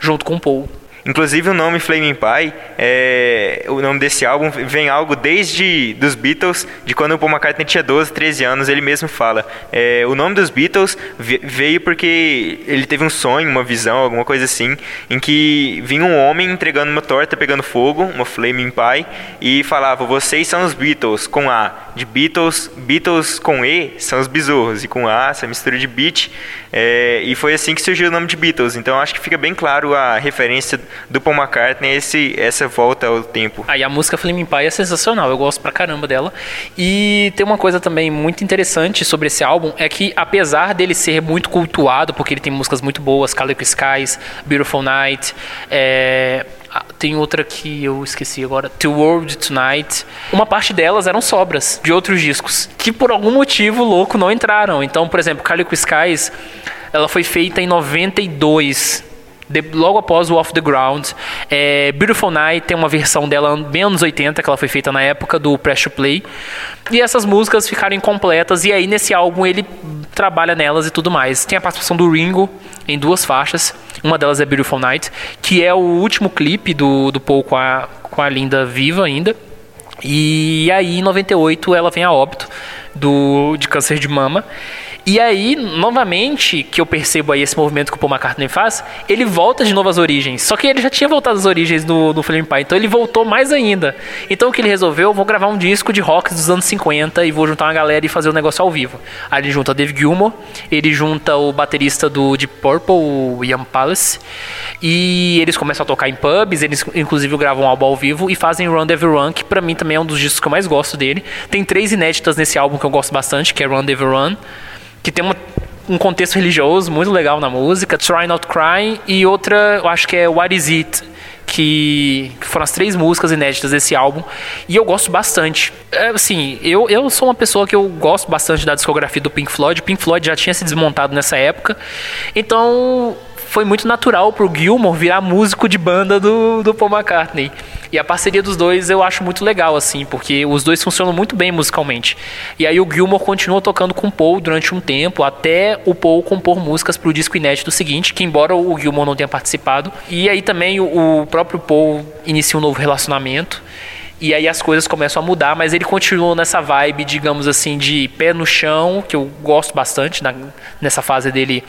junto com o Paul. Inclusive o nome Flaming Pie, é, o nome desse álbum vem algo desde dos Beatles, de quando o Paul McCartney tinha 12, 13 anos, ele mesmo fala. É, o nome dos Beatles veio porque ele teve um sonho, uma visão, alguma coisa assim, em que vinha um homem entregando uma torta pegando fogo, uma Flaming Pie, e falava: "Vocês são os Beatles", com A, de Beatles, Beatles com E são os besourros, e com A essa mistura de beat, é, e foi assim que surgiu o nome de Beatles. Então acho que fica bem claro a referência do Paul McCartney esse, essa volta ao tempo. Aí a música Flaming Pie é sensacional, eu gosto pra caramba dela. E tem uma coisa também muito interessante sobre esse álbum, é que apesar dele ser muito cultuado, porque ele tem músicas muito boas, Calico Skies, Beautiful Night, é, tem outra que eu esqueci agora, The World Tonight. Uma parte delas eram sobras de outros discos, que por algum motivo louco não entraram. Então, por exemplo, Calico Skies, ela foi feita em 92 de, logo após o Off the Ground. É, Beautiful Night tem uma versão dela bem anos 80, que ela foi feita na época do Press Play. E essas músicas ficaram incompletas, e aí nesse álbum ele trabalha nelas e tudo mais. Tem a participação do Ringo, em duas faixas. Uma delas é Beautiful Night, que é o último clipe do, do Paul com a, com a Linda viva ainda. E aí, em 98, ela vem a óbito do, de câncer de mama. E aí, novamente, que eu percebo aí esse movimento que o Paul McCartney faz, ele volta de novo às origens. Só que ele já tinha voltado às origens do, do Flaming Pie, então ele voltou mais ainda. Então o que ele resolveu, vou gravar um disco de rock dos anos 50 e vou juntar uma galera e fazer o um negócio ao vivo. Aí ele junta Dave Gilmour, ele junta o baterista do Deep Purple, o Ian Palace, e eles começam a tocar em pubs, eles inclusive gravam um álbum ao vivo e fazem Run Devil Run, que pra mim também é um dos discos que eu mais gosto dele. Tem três inéditas nesse álbum que eu gosto bastante, que é Run Devil Run, que tem uma, um contexto religioso muito legal na música, Try Not Cry, e outra, eu acho que é What Is It, que, foram as três músicas inéditas desse álbum, e eu gosto bastante. É, assim, eu, eu sou uma pessoa que eu gosto bastante da discografia do Pink Floyd, o Pink Floyd já tinha se desmontado nessa época, então foi muito natural pro Gilmore virar músico de banda do, do Paul McCartney. E a parceria dos dois eu acho muito legal, assim, porque os dois funcionam muito bem musicalmente. E aí o Gilmore continuou tocando com o Paul durante um tempo, até o Paul compor músicas para o disco inédito seguinte, que embora o Gilmore não tenha participado. E aí também o, o próprio Paul inicia um novo relacionamento. E aí as coisas começam a mudar, mas ele continuou nessa vibe, digamos assim, de pé no chão, que eu gosto bastante na, nessa fase dele,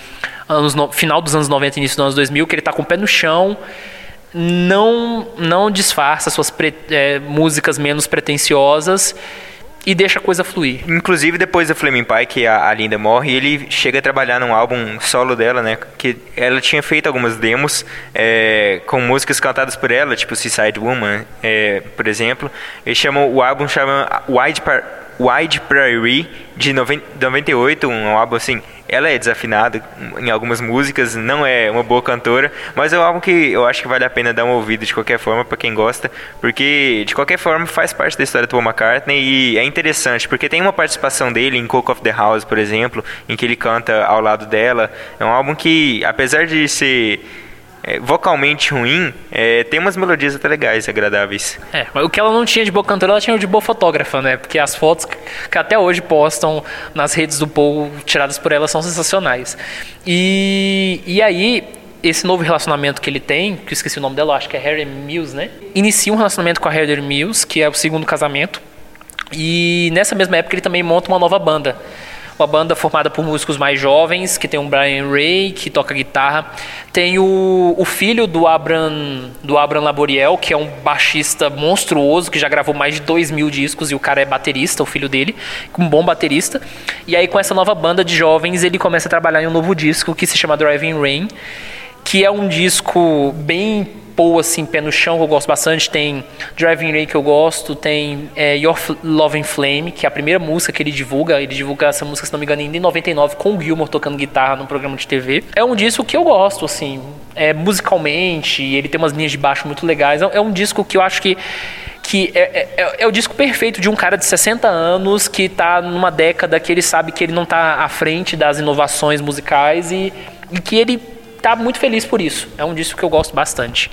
anos no, final dos anos 90 início dos anos 2000, que ele está com o pé no chão, não não disfarça suas pre, é, músicas menos pretensiosas e deixa a coisa fluir. Inclusive depois do Flaming Pie, que a, Linda morre, ele chega a trabalhar num álbum solo dela, né? Que ela tinha feito algumas demos é, com músicas cantadas por ela, tipo Seaside Woman, é, por exemplo. Ele chamou o álbum chama Wide Par Wide Prairie de 98, um álbum assim. Ela é desafinada em algumas músicas, não é uma boa cantora, mas é um álbum que eu acho que vale a pena dar um ouvido de qualquer forma para quem gosta, porque de qualquer forma faz parte da história do Paul McCartney e é interessante, porque tem uma participação dele em Coke of the House, por exemplo, em que ele canta ao lado dela. É um álbum que, apesar de ser é, vocalmente ruim, é, tem umas melodias até legais, agradáveis. É, mas o que ela não tinha de boa cantora, ela tinha de boa fotógrafa, né? Porque as fotos que até hoje postam nas redes do Paul, tiradas por ela, são sensacionais. E, e aí, esse novo relacionamento que ele tem, que eu esqueci o nome dela, acho que é Harry Mills, né? Inicia um relacionamento com a Harry Mills, que é o segundo casamento. E nessa mesma época ele também monta uma nova banda uma banda formada por músicos mais jovens, que tem o Brian Ray, que toca guitarra. Tem o, o filho do Abram, do Abram Laboriel, que é um baixista monstruoso, que já gravou mais de 2 mil discos, e o cara é baterista, o filho dele, um bom baterista. E aí, com essa nova banda de jovens, ele começa a trabalhar em um novo disco que se chama Driving Rain, que é um disco bem Paul, assim, pé no chão, que eu gosto bastante. Tem Driving Rain, que eu gosto. Tem é, Your Loving Flame, que é a primeira música que ele divulga. Ele divulga essa música, se não me engano, em 99, com o Gilmore tocando guitarra num programa de TV. É um disco que eu gosto, assim, é, musicalmente. Ele tem umas linhas de baixo muito legais. É, é um disco que eu acho que que é, é, é, o disco perfeito de um cara de 60 anos que está numa década que ele sabe que ele não está à frente das inovações musicais e, e que ele tá muito feliz por isso. É um disco que eu gosto bastante.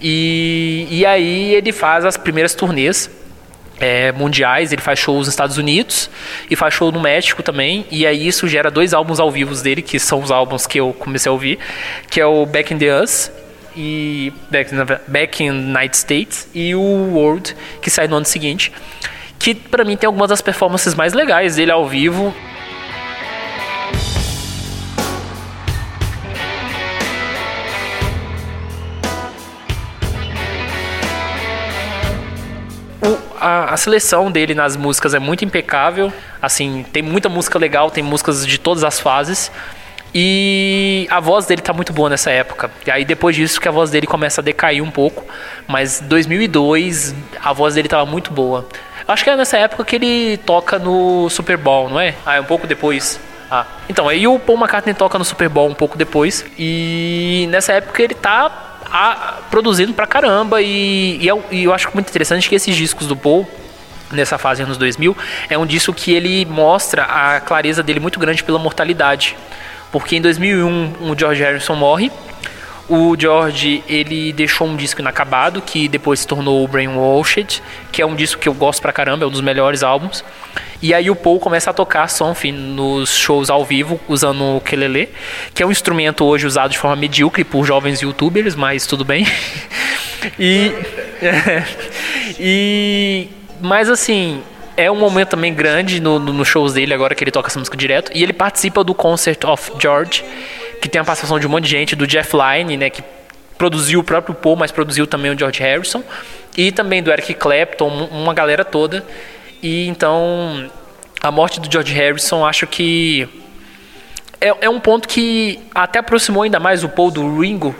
E, e aí ele faz as primeiras turnês é, mundiais, ele faz shows nos Estados Unidos e faz show no México também. E aí isso gera dois álbuns ao vivo dele, que são os álbuns que eu comecei a ouvir, que é o Back in the Us e Back, Back in United States e o World, que sai no ano seguinte. Que para mim tem algumas das performances mais legais dele ao vivo. A, a, seleção dele nas músicas é muito impecável. Assim, tem muita música legal, tem músicas de todas as fases. E a voz dele tá muito boa nessa época. E aí depois disso que a voz dele começa a decair um pouco. Mas 2002 a voz dele tava muito boa. Acho que é nessa época que ele toca no Super Bowl, não é? Ah, é um pouco depois. Ah, então, aí o Paul McCartney toca no Super Bowl um pouco depois. E nessa época ele tá a, produzindo pra caramba. E, e, eu, e eu acho muito interessante que esses discos do Paul nessa fase anos 2000 é um disco que ele mostra a clareza dele muito grande pela mortalidade porque em 2001 o George Harrison morre O George, ele deixou um disco inacabado, que depois se tornou o Brainwashed, que é um disco que eu gosto pra caramba, é um dos melhores álbuns. E aí o Paul começa a tocar Sonf nos shows ao vivo, usando o ukulele, que é um instrumento hoje usado de forma medíocre por jovens youtubers, mas tudo bem. e, e mas assim, é um momento também grande nos no shows dele, agora que ele toca essa música direto. E ele participa do Concert of George, que tem a participação de um monte de gente, do Jeff Lynne, né, que produziu o próprio Paul, mas produziu também o George Harrison, e também do Eric Clapton, uma galera toda. E então, a morte do George Harrison, acho que é, é um ponto que até aproximou ainda mais o Paul do Ringo,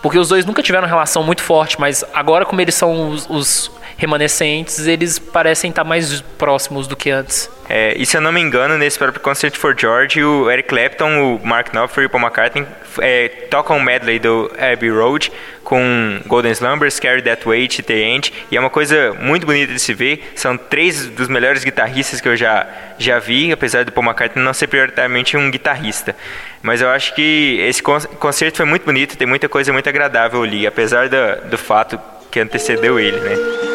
porque os dois nunca tiveram relação muito forte, mas agora, como eles são os, os remanescentes, eles parecem estar mais próximos do que antes. É, e se eu não me engano, nesse próprio Concert for George, o Eric Clapton, o Mark Knopfler e o Paul McCartney é, tocam um medley do Abbey Road com Golden Slumbers, Carry That Weight, The End, e é uma coisa muito bonita de se ver. São três dos melhores guitarristas que eu já, já vi, apesar do Paul McCartney não ser prioritariamente um guitarrista. Mas eu acho que esse concerto foi muito bonito, tem muita coisa muito agradável ali, apesar do, do fato que antecedeu ele, né?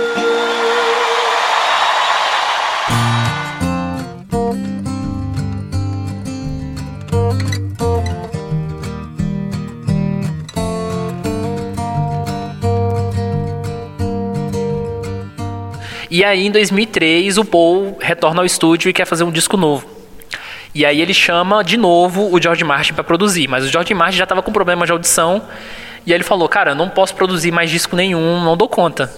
E aí, em 2003, o Paul retorna ao estúdio e quer fazer um disco novo. E aí ele chama de novo o George Martin para produzir, mas o George Martin já estava com problema de audição e aí ele falou: "Cara, não posso produzir mais disco nenhum, não dou conta.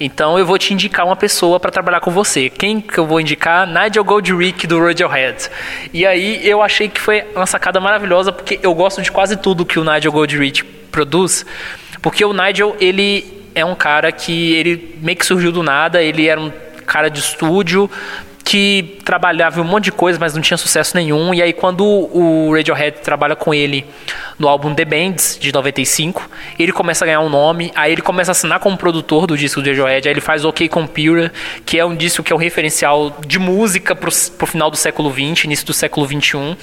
Então eu vou te indicar uma pessoa para trabalhar com você. Quem que eu vou indicar? Nigel Godrich do Radiohead. E aí eu achei que foi uma sacada maravilhosa porque eu gosto de quase tudo que o Nigel Godrich produz, porque o Nigel ele é um cara que ele meio que surgiu do nada, ele era um cara de estúdio que trabalhava um monte de coisa, mas não tinha sucesso nenhum. E aí quando o Radiohead trabalha com ele no álbum The Bands, de 95. Ele começa a ganhar um nome, aí ele começa a assinar como produtor do disco do Radiohead, aí ele faz OK Computer, que é um disco que é um referencial de música pro, pro final do século 20, início do século 21.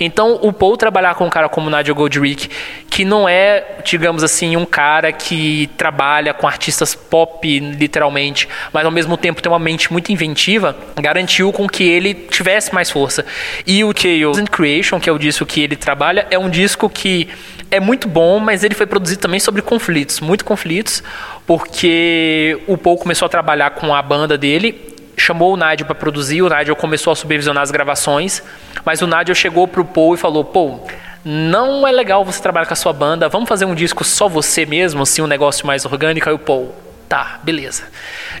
Então, o Paul trabalhar com um cara como Nigel Godrich, que não é, digamos assim, um cara que trabalha com artistas pop, literalmente, mas ao mesmo tempo tem uma mente muito inventiva, garantiu com que ele tivesse mais força. E o Chaos and Creation, que é o disco que ele trabalha, é um disco que é muito bom, mas ele foi produzido também sobre conflitos, muito conflitos, porque o Paul começou a trabalhar com a banda dele, chamou o Nigel para produzir, o Nigel começou a supervisionar as gravações, mas o Nigel chegou pro Paul e falou: "Paul, não é legal você trabalhar com a sua banda, vamos fazer um disco só você mesmo, assim, um negócio mais orgânico". Aí o Paul Tá, beleza.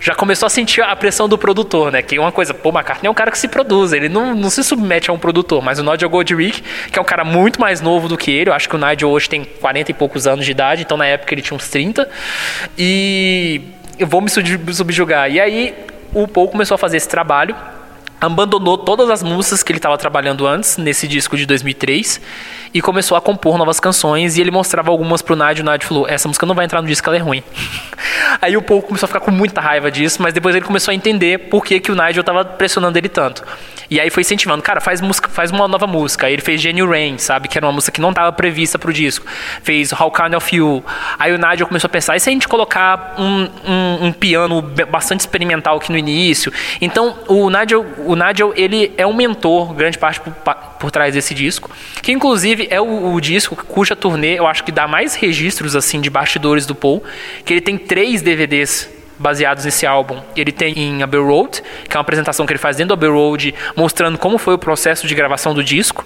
Já começou a sentir a pressão do produtor, né? Que é uma coisa, pô, McCartney é um cara que se produz, ele não, não se submete a um produtor, mas o Nigel Godrich, que é um cara muito mais novo do que ele, eu acho que o Nigel hoje tem 40 e poucos anos de idade, então na época ele tinha uns 30, e eu vou me subjugar. E aí o Paul começou a fazer esse trabalho, abandonou todas as músicas que ele estava trabalhando antes, nesse disco de 2003, e começou a compor novas canções, e ele mostrava algumas pro e o Nigel falou, essa música não vai entrar no disco, ela é ruim. Aí o Paul começou a ficar com muita raiva disso, mas depois ele começou a entender por que, que o Nigel estava pressionando ele tanto. E aí foi incentivando, cara, faz música, faz uma nova música. Aí ele fez Genuine Rain, sabe? Que era uma música que não estava prevista pro disco. Fez How Kind of You. Aí o Nigel começou a pensar, e se a gente colocar um, um, um piano bastante experimental aqui no início? Então o Nigel, o Nigel ele é um mentor, grande parte por, por trás desse disco, que inclusive é o, o disco cuja turnê eu acho que dá mais registros assim de bastidores do Paul, que ele tem três DVDs baseados nesse álbum. Ele tem em Abbey Road, que é uma apresentação que ele faz dentro do Abbey Road, mostrando como foi o processo de gravação do disco,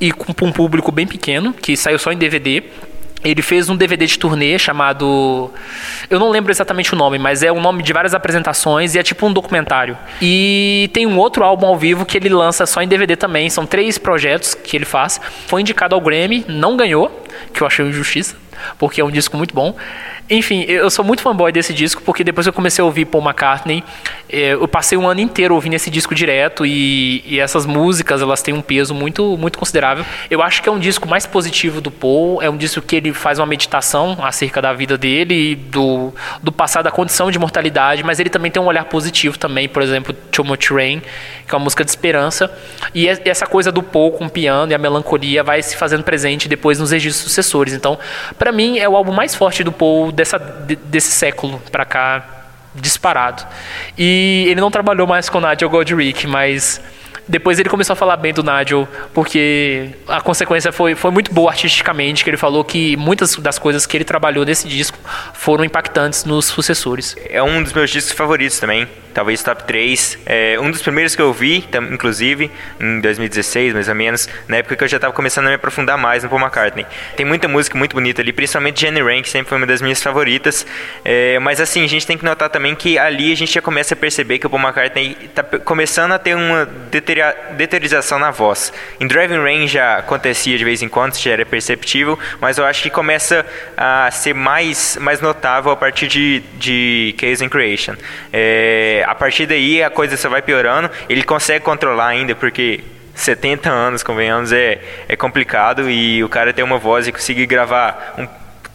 e com um público bem pequeno, que saiu só em DVD. Ele fez um DVD de turnê chamado. Eu não lembro exatamente o nome, mas é o nome de várias apresentações e é tipo um documentário. E tem um outro álbum ao vivo que ele lança só em DVD também. São três projetos que ele faz. Foi indicado ao Grammy, não ganhou, que eu achei injustiça. Porque é um disco muito bom. Enfim, eu sou muito fanboy desse disco, porque depois eu comecei a ouvir Paul McCartney, é, eu passei um ano inteiro ouvindo esse disco direto e, e, essas músicas, elas têm um peso muito, muito considerável. Eu acho que é um disco mais positivo do Paul, é um disco que ele faz uma meditação acerca da vida dele, do, do passado, da condição de mortalidade, mas ele também tem um olhar positivo também, por exemplo, Too Much Rain, que é uma música de esperança, e essa coisa do Paul com o piano e a melancolia vai se fazendo presente depois nos registros sucessores. Então, para mim, é o álbum mais forte do Paul dessa, desse século para cá, disparado. E ele não trabalhou mais com Nigel Godric, mas depois ele começou a falar bem do Nigel, porque a consequência foi, foi muito boa artisticamente, que ele falou que muitas das coisas que ele trabalhou nesse disco foram impactantes nos sucessores. É um dos meus discos favoritos também, talvez top 3. É um dos primeiros que eu vi, inclusive, em 2016, mais ou menos, na época que eu já estava começando a me aprofundar mais no Paul McCartney. Tem muita música muito bonita ali, principalmente Jenny Rain, que sempre foi uma das minhas favoritas. É, mas assim, a gente tem que notar também que ali a gente já começa a perceber que o Paul McCartney está começando a ter uma deterioração deteriorização na voz. Em Driving Rain já acontecia de vez em quando, já era perceptível, mas eu acho que começa a ser mais, mais notável a partir de, de Case and Creation. É, a partir daí a coisa só vai piorando, ele consegue controlar ainda, porque 70 anos, convenhamos, é, é complicado e o cara tem uma voz e conseguir gravar um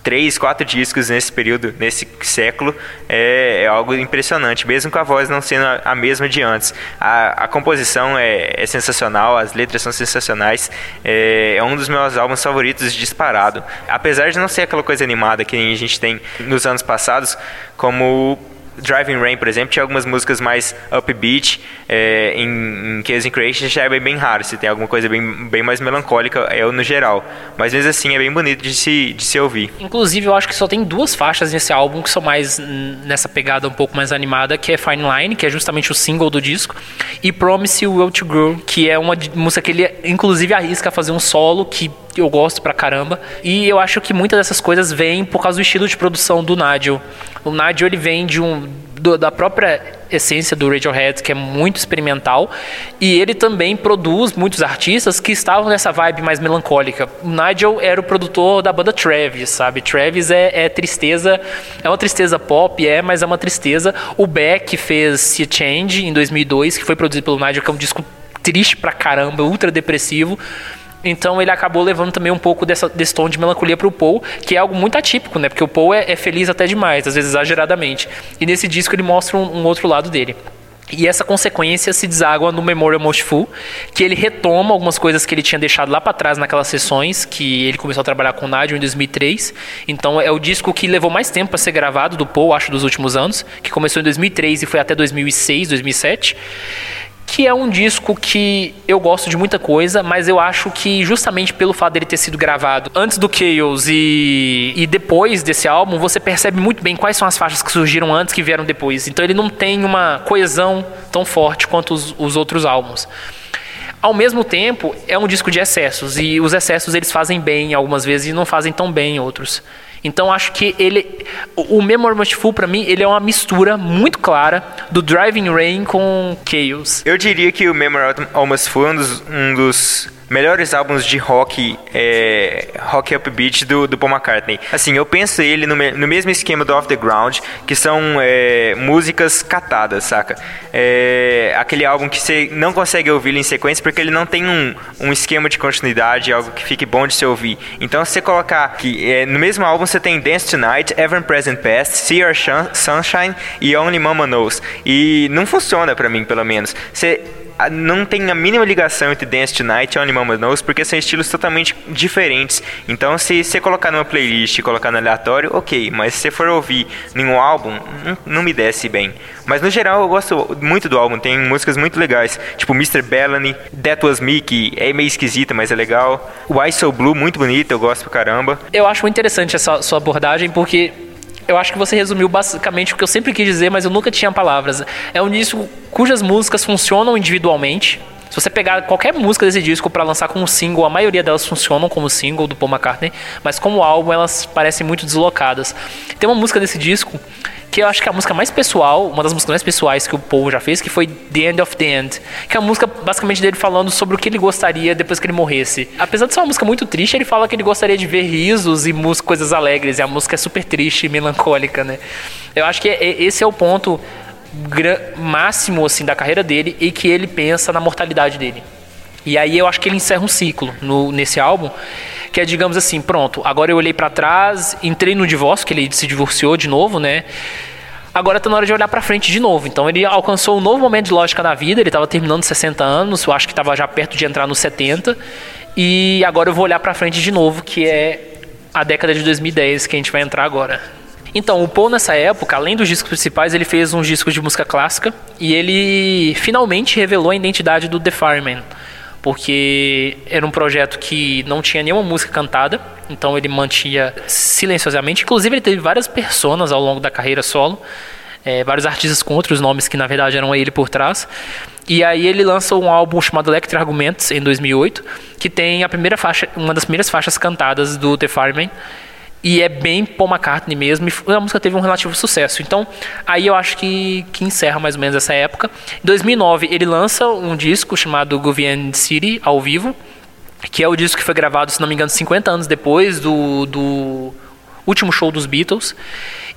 três, quatro discos nesse período, nesse século, é, é, algo impressionante, mesmo com a voz não sendo a, a mesma de antes. A, a composição é, é, sensacional, as letras são sensacionais, é, é, um dos meus álbuns favoritos disparado. Apesar de não ser aquela coisa animada que a gente tem nos anos passados, como Driving Rain, por exemplo, tinha algumas músicas mais upbeat. É, em, em Chaos in Creation já é bem raro. Se tem alguma coisa bem, bem mais melancólica, é no geral. Mas mesmo assim é bem bonito de se, de se ouvir. Inclusive, eu acho que só tem duas faixas nesse álbum que são mais nessa pegada um pouco mais animada, que é Fine Line, que é justamente o single do disco, e Promise You Will To Grow, que é uma música que ele inclusive arrisca fazer um solo que eu gosto pra caramba. E eu acho que muitas dessas coisas vêm por causa do estilo de produção do Nigel. O Nigel ele vem de um do, da própria essência do Radiohead, que é muito experimental, e ele também produz muitos artistas que estavam nessa vibe mais melancólica. O Nigel era o produtor da banda Travis, sabe? Travis é, é tristeza, é uma tristeza pop, é, mas é uma tristeza. O Beck fez See Change em 2002, que foi produzido pelo Nigel, que é um disco triste pra caramba, ultra depressivo. Então ele acabou levando também um pouco dessa, desse tom de melancolia para o Paul, que é algo muito atípico, né? Porque o Paul é, é, feliz até demais, às vezes exageradamente. E nesse disco ele mostra um, um outro lado dele. E essa consequência se deságua no Memorial Most Full, que ele retoma algumas coisas que ele tinha deixado lá para trás naquelas sessões, que ele começou a trabalhar com o Nadio em 2003. Então é o disco que levou mais tempo para ser gravado do Paul, acho, dos últimos anos, que começou em 2003 e foi até 2006, 2007 que é um disco que eu gosto de muita coisa, mas eu acho que justamente pelo fato dele ter sido gravado antes do Chaos e, e depois desse álbum, você percebe muito bem quais são as faixas que surgiram antes que vieram depois. Então ele não tem uma coesão tão forte quanto os, os outros álbuns. Ao mesmo tempo, é um disco de excessos e os excessos eles fazem bem algumas vezes e não fazem tão bem em outros. Então acho que ele, o Memory Must Full para mim ele é uma mistura muito clara do Driving Rain com Chaos. Eu diria que o Memory Almost Full é um dos, um dos melhores álbuns de rock, é, rock upbeat do, do Paul McCartney. Assim, eu penso ele no, no mesmo esquema do Off the Ground, que são é, músicas catadas, saca? É, aquele álbum que você não consegue ouvir em sequência porque ele não tem um, um esquema de continuidade, algo que fique bom de se ouvir. Então, se você colocar que é, no mesmo álbum você tem Dance Tonight, Ever Present Past, See Your Sunshine e Only Mama Knows. E não funciona para mim, pelo menos. Você não tem a mínima ligação entre Dance Tonight e Only Mama Knows, porque são estilos totalmente diferentes. Então, se você colocar numa playlist e colocar no aleatório, ok, mas se você for ouvir nenhum álbum, não, não me desce bem. Mas no geral, eu gosto muito do álbum, tem músicas muito legais, tipo Mr. Bellamy, That Was Me, que é meio esquisita, mas é legal. Why So Blue, muito bonita, eu gosto pra caramba. Eu acho muito interessante essa sua abordagem, porque eu acho que você resumiu basicamente o que eu sempre quis dizer, mas eu nunca tinha palavras. É um disco cujas músicas funcionam individualmente, Se você pegar qualquer música desse disco para lançar como single, a maioria delas funcionam como single do Paul McCartney, mas como álbum elas parecem muito deslocadas. Tem uma música desse disco que eu acho que é a música mais pessoal, uma das músicas mais pessoais que o Paul já fez, que foi The End of the End, que é a música basicamente dele falando sobre o que ele gostaria depois que ele morresse. Apesar de ser uma música muito triste, ele fala que ele gostaria de ver risos e coisas alegres, e a música é super triste e melancólica, né? Eu acho que é, esse é o ponto máximo assim da carreira dele e que ele pensa na mortalidade dele. E aí eu acho que ele encerra um ciclo no, nesse álbum, que é digamos assim, pronto, agora eu olhei para trás, entrei no divórcio, que ele se divorciou de novo, né? Agora tá na hora de olhar para frente de novo. Então ele alcançou um novo momento de lógica na vida, ele estava terminando 60 anos, eu acho que estava já perto de entrar nos 70, e agora eu vou olhar para frente de novo, que é a década de 2010 que a gente vai entrar agora. Então, o Paul nessa época, além dos discos principais, ele fez uns discos de música clássica e ele finalmente revelou a identidade do The Fireman, porque era um projeto que não tinha nenhuma música cantada, então ele mantinha silenciosamente. Inclusive, ele teve várias personas ao longo da carreira solo, é, vários artistas com outros nomes que na verdade eram ele por trás. E aí ele lança um álbum chamado Electric Arguments em 2008, que tem a primeira faixa, uma das primeiras faixas cantadas do The Fireman e é bem Paul McCartney mesmo, e a música teve um relativo sucesso. Então, aí eu acho que, que encerra mais ou menos essa época. Em 2009, ele lança um disco chamado Gouvian City, ao vivo, que é o disco que foi gravado, se não me engano, 50 anos depois do, do último show dos Beatles.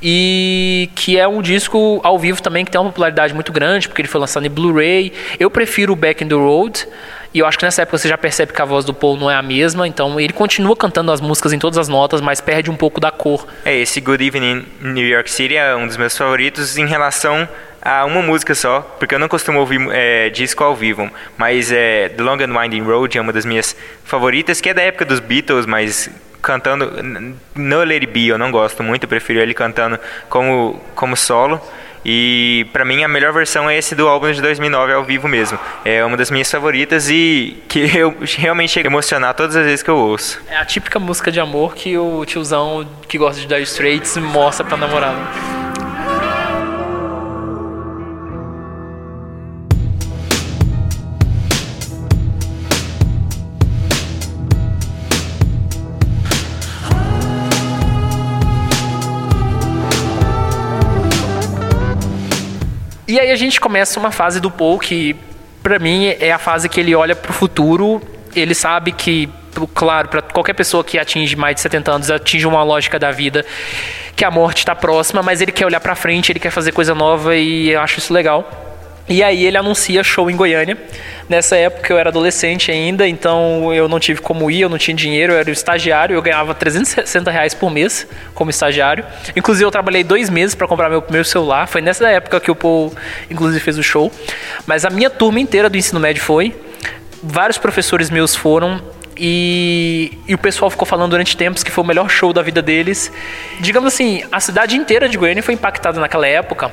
E que é um disco ao vivo também que tem uma popularidade muito grande, porque ele foi lançado em Blu-ray. Eu prefiro o Back in the Road, e eu acho que nessa época você já percebe que a voz do Paul não é a mesma, então ele continua cantando as músicas em todas as notas, mas perde um pouco da cor. É, esse Good Evening New York City é um dos meus favoritos em relação a uma música só, porque eu não costumo ouvir é, disco ao vivo, mas é, The Long and Winding Road é uma das minhas favoritas, que é da época dos Beatles, mas cantando no It Be eu não gosto muito, eu prefiro ele cantando como, como solo. E para mim a melhor versão é esse do álbum de 2009 ao vivo mesmo. É uma das minhas favoritas e que eu realmente chega a emocionar todas as vezes que eu ouço. É a típica música de amor que o tiozão que gosta de dar Straits mostra pra namorada. E aí a gente começa uma fase do Paul que, para mim, é a fase que ele olha para o futuro. Ele sabe que, claro, para qualquer pessoa que atinge mais de 70 anos, atinge uma lógica da vida que a morte está próxima, mas ele quer olhar para frente, ele quer fazer coisa nova e eu acho isso legal. E aí ele anuncia show em Goiânia. Nessa época eu era adolescente ainda, então eu não tive como ir, eu não tinha dinheiro, eu era estagiário, eu ganhava 360 reais por mês como estagiário. Inclusive eu trabalhei dois meses para comprar meu primeiro celular, foi nessa época que o Paul inclusive fez o show. Mas a minha turma inteira do ensino médio foi, vários professores meus foram, e, e, o pessoal ficou falando durante tempos que foi o melhor show da vida deles. Digamos assim, a cidade inteira de Goiânia foi impactada naquela época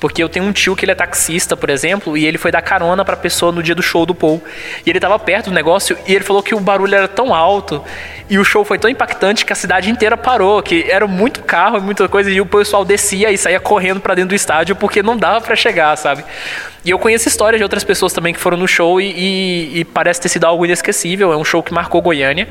porque eu tenho um tio que ele é taxista, por exemplo, e ele foi dar carona pra pessoa no dia do show do Paul. E ele tava perto do negócio e ele falou que o barulho era tão alto e o show foi tão impactante que a cidade inteira parou, que era muito carro e muita coisa, e o pessoal descia e saía correndo para dentro do estádio porque não dava para chegar, sabe? E eu conheço histórias de outras pessoas também que foram no show e, e, e parece ter sido algo inesquecível. É um show que marcou Goiânia.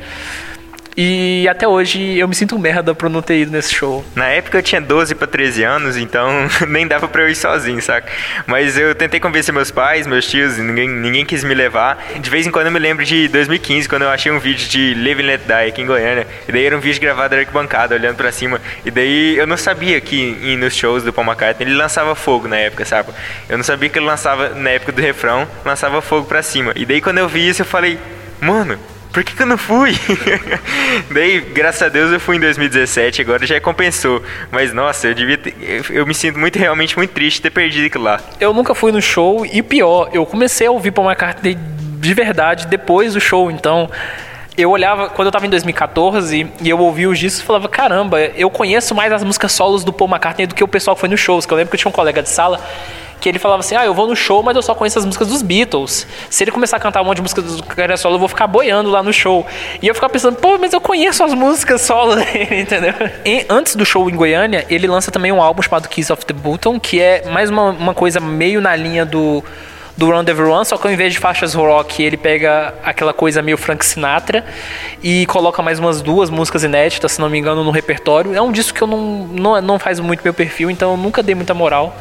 E até hoje eu me sinto merda por não ter ido nesse show. Na época eu tinha 12 para 13 anos, então nem dava para eu ir sozinho, saca? Mas eu tentei convencer meus pais, meus tios, ninguém, ninguém quis me levar. De vez em quando eu me lembro de 2015, quando eu achei um vídeo de Live and Let Die aqui em Goiânia. E daí era um vídeo gravado da arquibancada, olhando para cima. E daí eu não sabia que nos shows do Paul McCartney ele lançava fogo na época, sabe? Eu não sabia que ele lançava, na época do refrão, lançava fogo para cima. E daí quando eu vi isso eu falei, mano, por que, que eu não fui? Daí, graças a Deus, eu fui em 2017, agora já compensou. Mas nossa, eu devia ter, eu me sinto muito realmente muito triste ter perdido aquilo lá. Eu nunca fui no show e pior, eu comecei a ouvir Paul McCartney de verdade depois do show, então eu olhava, quando eu tava em 2014 e eu ouvi os discos, eu falava, caramba, eu conheço mais as músicas solos do Paul McCartney do que o pessoal que foi nos shows, que eu lembro que eu tinha um colega de sala que ele falava assim: Ah, eu vou no show, mas eu só conheço as músicas dos Beatles. Se ele começar a cantar um monte de músicas do carreira solo, eu vou ficar boiando lá no show. E eu ficava pensando, pô, mas eu conheço as músicas solo dele, entendeu? E antes do show em Goiânia, ele lança também um álbum chamado Kiss of the Button, que é mais uma, uma coisa meio na linha do do Run Everyone, só que ao invés de faixas rock, ele pega aquela coisa meio Frank Sinatra e coloca mais umas duas músicas inéditas, se não me engano, no repertório. É um disco que eu não, não, não faz muito meu perfil, então eu nunca dei muita moral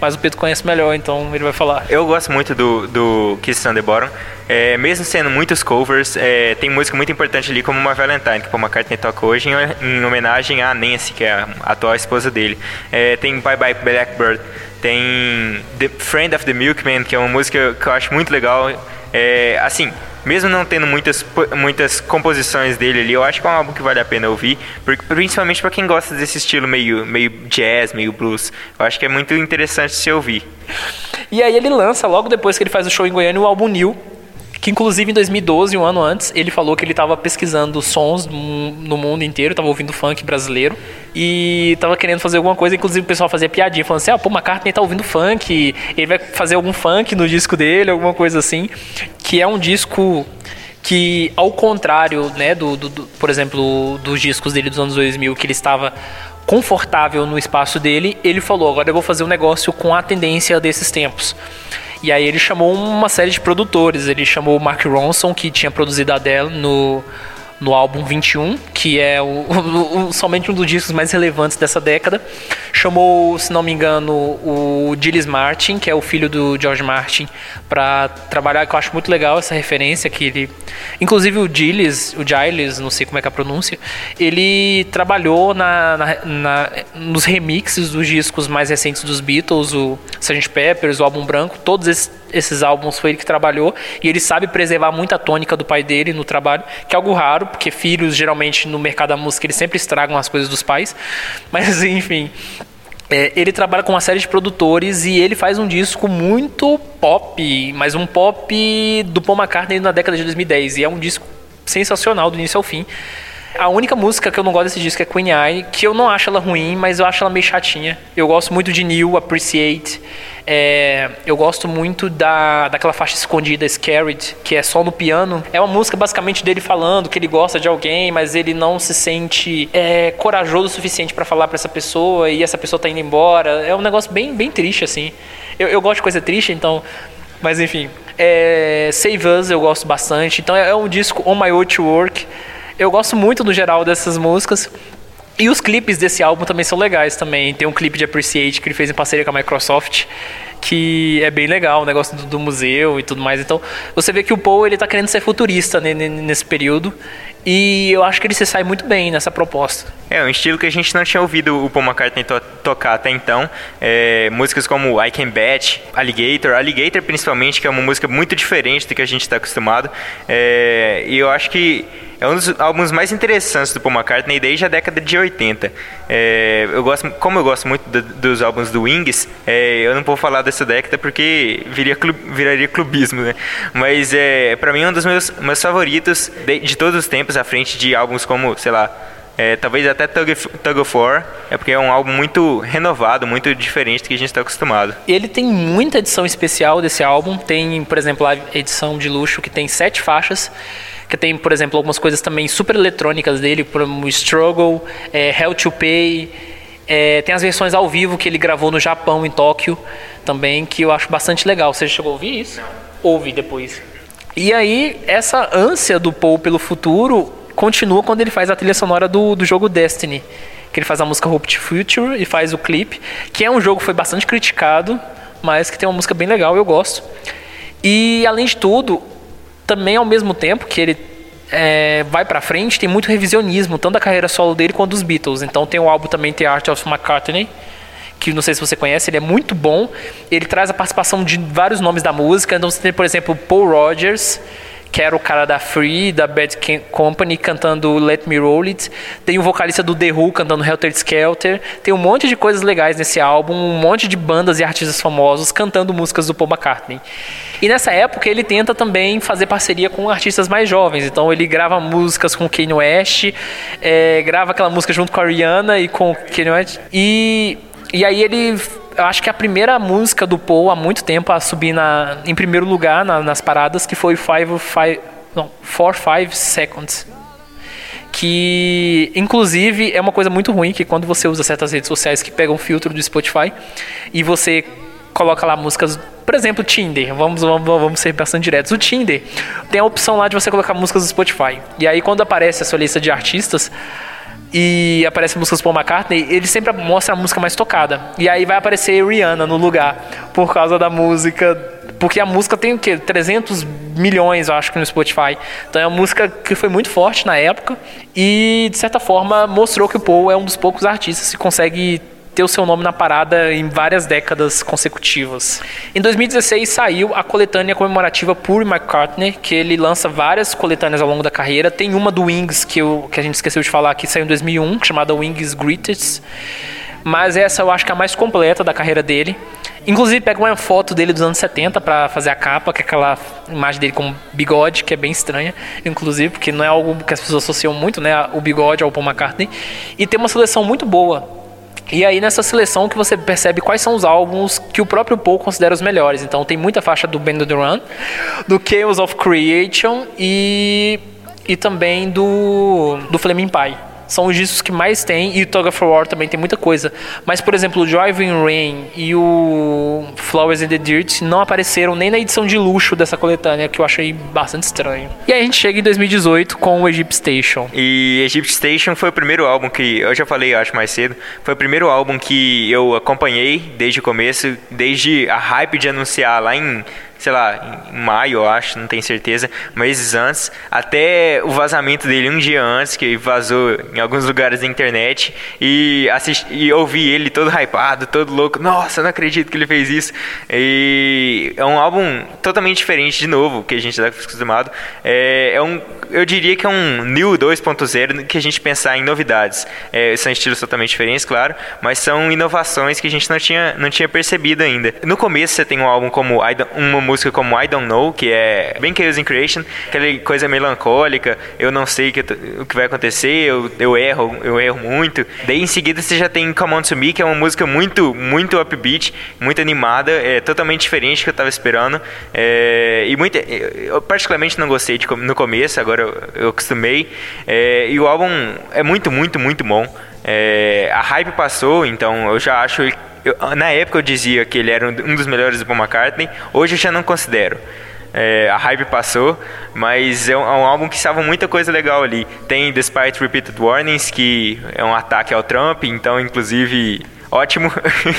mas o Pedro conhece melhor, então ele vai falar. Eu gosto muito do, do Kiss on the Bottom. É, mesmo sendo muitos covers, é, tem música muito importante ali, como uma Valentine, que o McCartney toca hoje em, em, homenagem à Nancy, que é a atual esposa dele. É, tem Bye Bye Blackbird, tem The Friend of the Milkman, que é uma música que eu acho muito legal. É, assim, mesmo não tendo muitas, muitas composições dele ali, eu acho que é um álbum que vale a pena ouvir, principalmente para quem gosta desse estilo meio, meio jazz, meio blues. Eu acho que é muito interessante se ouvir. E aí ele lança, logo depois que ele faz o show em Goiânia, o álbum New, que inclusive em 2012, um ano antes, ele falou que ele estava pesquisando sons no mundo inteiro, estava ouvindo funk brasileiro e estava querendo fazer alguma coisa, inclusive o pessoal fazia piadinha, falando assim, ah, pô, McCartney tá ouvindo funk, ele vai fazer algum funk no disco dele, alguma coisa assim, que é um disco que, ao contrário, né, do, do, do por exemplo, dos discos dele dos anos 2000, que ele estava confortável no espaço dele, ele falou, agora eu vou fazer um negócio com a tendência desses tempos. E aí ele chamou uma série de produtores. Ele chamou o Mark Ronson, que tinha produzido a Adele no no álbum 21, que é o, o, somente um dos discos mais relevantes dessa década. Chamou, se não me engano, o Gilles Martin, que é o filho do George Martin, para trabalhar, que eu acho muito legal essa referência que ele, inclusive o Gilles, o Giles, não sei como é que é a pronúncia, ele trabalhou na, na, na, nos remixes dos discos mais recentes dos Beatles, o Sgt. Peppers, o álbum branco, todos esses esses álbuns foi ele que trabalhou e ele sabe preservar muito a tônica do pai dele no trabalho, que é algo raro, porque filhos geralmente no mercado da música eles sempre estragam as coisas dos pais. Mas enfim, é, ele trabalha com uma série de produtores e ele faz um disco muito pop, mas um pop do Paul McCartney na década de 2010 e é um disco sensacional do início ao fim. A única música que eu não gosto desse disco é Queen Eye, que eu não acho ela ruim, mas eu acho ela meio chatinha. Eu gosto muito de New, Appreciate. É, eu gosto muito da, daquela faixa escondida, Scared, que é só no piano. É uma música basicamente dele falando que ele gosta de alguém, mas ele não se sente é, corajoso o suficiente para falar para essa pessoa e essa pessoa tá indo embora. É um negócio bem, bem triste, assim. Eu, eu gosto de coisa triste, então. Mas enfim. É, Save Us eu gosto bastante. Então é, é um disco On My Way to Work. Eu gosto muito no geral dessas músicas. E os clipes desse álbum também são legais também. Tem um clipe de Appreciate que ele fez em parceria com a Microsoft, que é bem legal, o negócio do, museu e tudo mais. Então, você vê que o Paul ele tá querendo ser futurista nesse período. E eu acho que ele se sai muito bem nessa proposta. É, um estilo que a gente não tinha ouvido o Paul McCartney to tocar até então. É, músicas como I Can Bet, Alligator, Alligator principalmente, que é uma música muito diferente do que a gente está acostumado. É, e eu acho que é um dos álbuns mais interessantes do Paul McCartney desde a década de 80. É, eu gosto, como eu gosto muito do, dos álbuns do Wings, é, eu não vou falar dessa década porque viria, viraria clubismo, né? Mas é, para mim é um dos meus, meus favoritos de, de todos os tempos, à frente de álbuns como, sei lá, é, talvez até Tug, Tug of War, é porque é um álbum muito renovado, muito diferente do que a gente está acostumado. Ele tem muita edição especial desse álbum. Tem, por exemplo, a edição de luxo que tem sete faixas que tem, por exemplo, algumas coisas também super eletrônicas dele, como Struggle, é, Hell to Pay. É, tem as versões ao vivo que ele gravou no Japão, em Tóquio, também, que eu acho bastante legal. Você chegou a ouvir isso? Não. Ouvi depois. E aí, essa ânsia do Paul pelo futuro continua quando ele faz a trilha sonora do, do jogo Destiny. Que ele faz a música Hope to Future e faz o clipe, que é um jogo que foi bastante criticado, mas que tem uma música bem legal, eu gosto. E além de tudo, também ao mesmo tempo que ele é, vai para frente, tem muito revisionismo, tanto da carreira solo dele quanto dos Beatles. Então tem o álbum também The Art of McCartney, que não sei se você conhece, ele é muito bom. Ele traz a participação de vários nomes da música. Então você tem, por exemplo, Paul Rogers, que era o cara da Free, da Bad Company, cantando Let Me Roll It. Tem o vocalista do The Who cantando Helter Skelter. Tem um monte de coisas legais nesse álbum, um monte de bandas e artistas famosos cantando músicas do Paul McCartney. E nessa época ele tenta também fazer parceria com artistas mais jovens. Então ele grava músicas com Kanye West, é, grava aquela música junto com a Rihanna e com Kanye West. E, e aí ele eu acho que a primeira música do Paul há muito tempo a subir na, em primeiro lugar na, nas paradas, que foi Five, five, não, Four Five Seconds. Que, inclusive, é uma coisa muito ruim que quando você usa certas redes sociais que pegam filtro do Spotify e você coloca lá músicas, por exemplo, Tinder. Vamos, vamos, vamos ser bastante diretos. O Tinder tem a opção lá de você colocar músicas do Spotify. E aí quando aparece a sua lista de artistas, e aparece músicas Paul McCartney, ele sempre mostra a música mais tocada. E aí vai aparecer Rihanna no lugar, por causa da música. Porque a música tem o quê? 300 milhões, eu acho que no Spotify. Então é uma música que foi muito forte na época e, de certa forma, mostrou que o Paul é um dos poucos artistas que consegue ter o seu nome na parada em várias décadas consecutivas. Em 2016 saiu a coletânea comemorativa Paul McCartney, que ele lança várias coletâneas ao longo da carreira. Tem uma do Wings que, eu, que a gente esqueceu de falar que saiu em 2001, chamada Wings Greatest. Mas essa eu acho que é a mais completa da carreira dele. Inclusive pega uma foto dele dos anos 70 para fazer a capa, que é aquela imagem dele com bigode, que é bem estranha, inclusive, porque não é algo que as pessoas associam muito, né, o bigode ao Paul McCartney. E tem uma seleção muito boa e aí nessa seleção que você percebe quais são os álbuns que o próprio Paul considera os melhores. Então tem muita faixa do Band of the Run, do Chaos of Creation e, e também do, do Flaming Pie são os discos que mais tem, e o Tug of War também tem muita coisa. Mas, por exemplo, o Driving Rain e o Flowers in the Dirt não apareceram nem na edição de luxo dessa coletânea, que eu achei bastante estranho. E aí a gente chega em 2018 com o Egypt Station. E Egypt Station foi o primeiro álbum que, eu já falei, eu acho mais cedo, foi o primeiro álbum que eu acompanhei desde o começo, desde a hype de anunciar lá em sei lá, em maio, eu acho, não tenho certeza, meses antes, até o vazamento dele um dia antes, que vazou em alguns lugares da internet, e, assisti, e ouvi ele todo hypado, todo louco, nossa, não acredito que ele fez isso. E é um álbum totalmente diferente, de novo, que a gente está acostumado. É, é um, eu diria que é um New 2.0 que a gente pensar em novidades. É, são estilos totalmente diferentes, claro, mas são inovações que a gente não tinha, não tinha percebido ainda. No começo você tem um álbum como uma música como I Don't Know, que é bem Chaos in Creation, aquela coisa melancólica, eu não sei que, o que vai acontecer, eu, eu erro, eu erro muito. Daí em seguida você já tem Come On To Me, que é uma música muito, muito upbeat, muito animada, é totalmente diferente do que eu estava esperando. É, e muito, eu particularmente não gostei de, no começo, agora eu, eu acostumei. É, e o álbum é muito, muito, muito bom. É, a hype passou, então eu já acho eu, na época eu dizia que ele era um dos melhores do Paul McCartney, hoje eu já não considero. É, a hype passou, mas é um, é um, álbum que salva muita coisa legal ali. Tem Despite Repeated Warnings, que é um ataque ao Trump, então, inclusive, ótimo.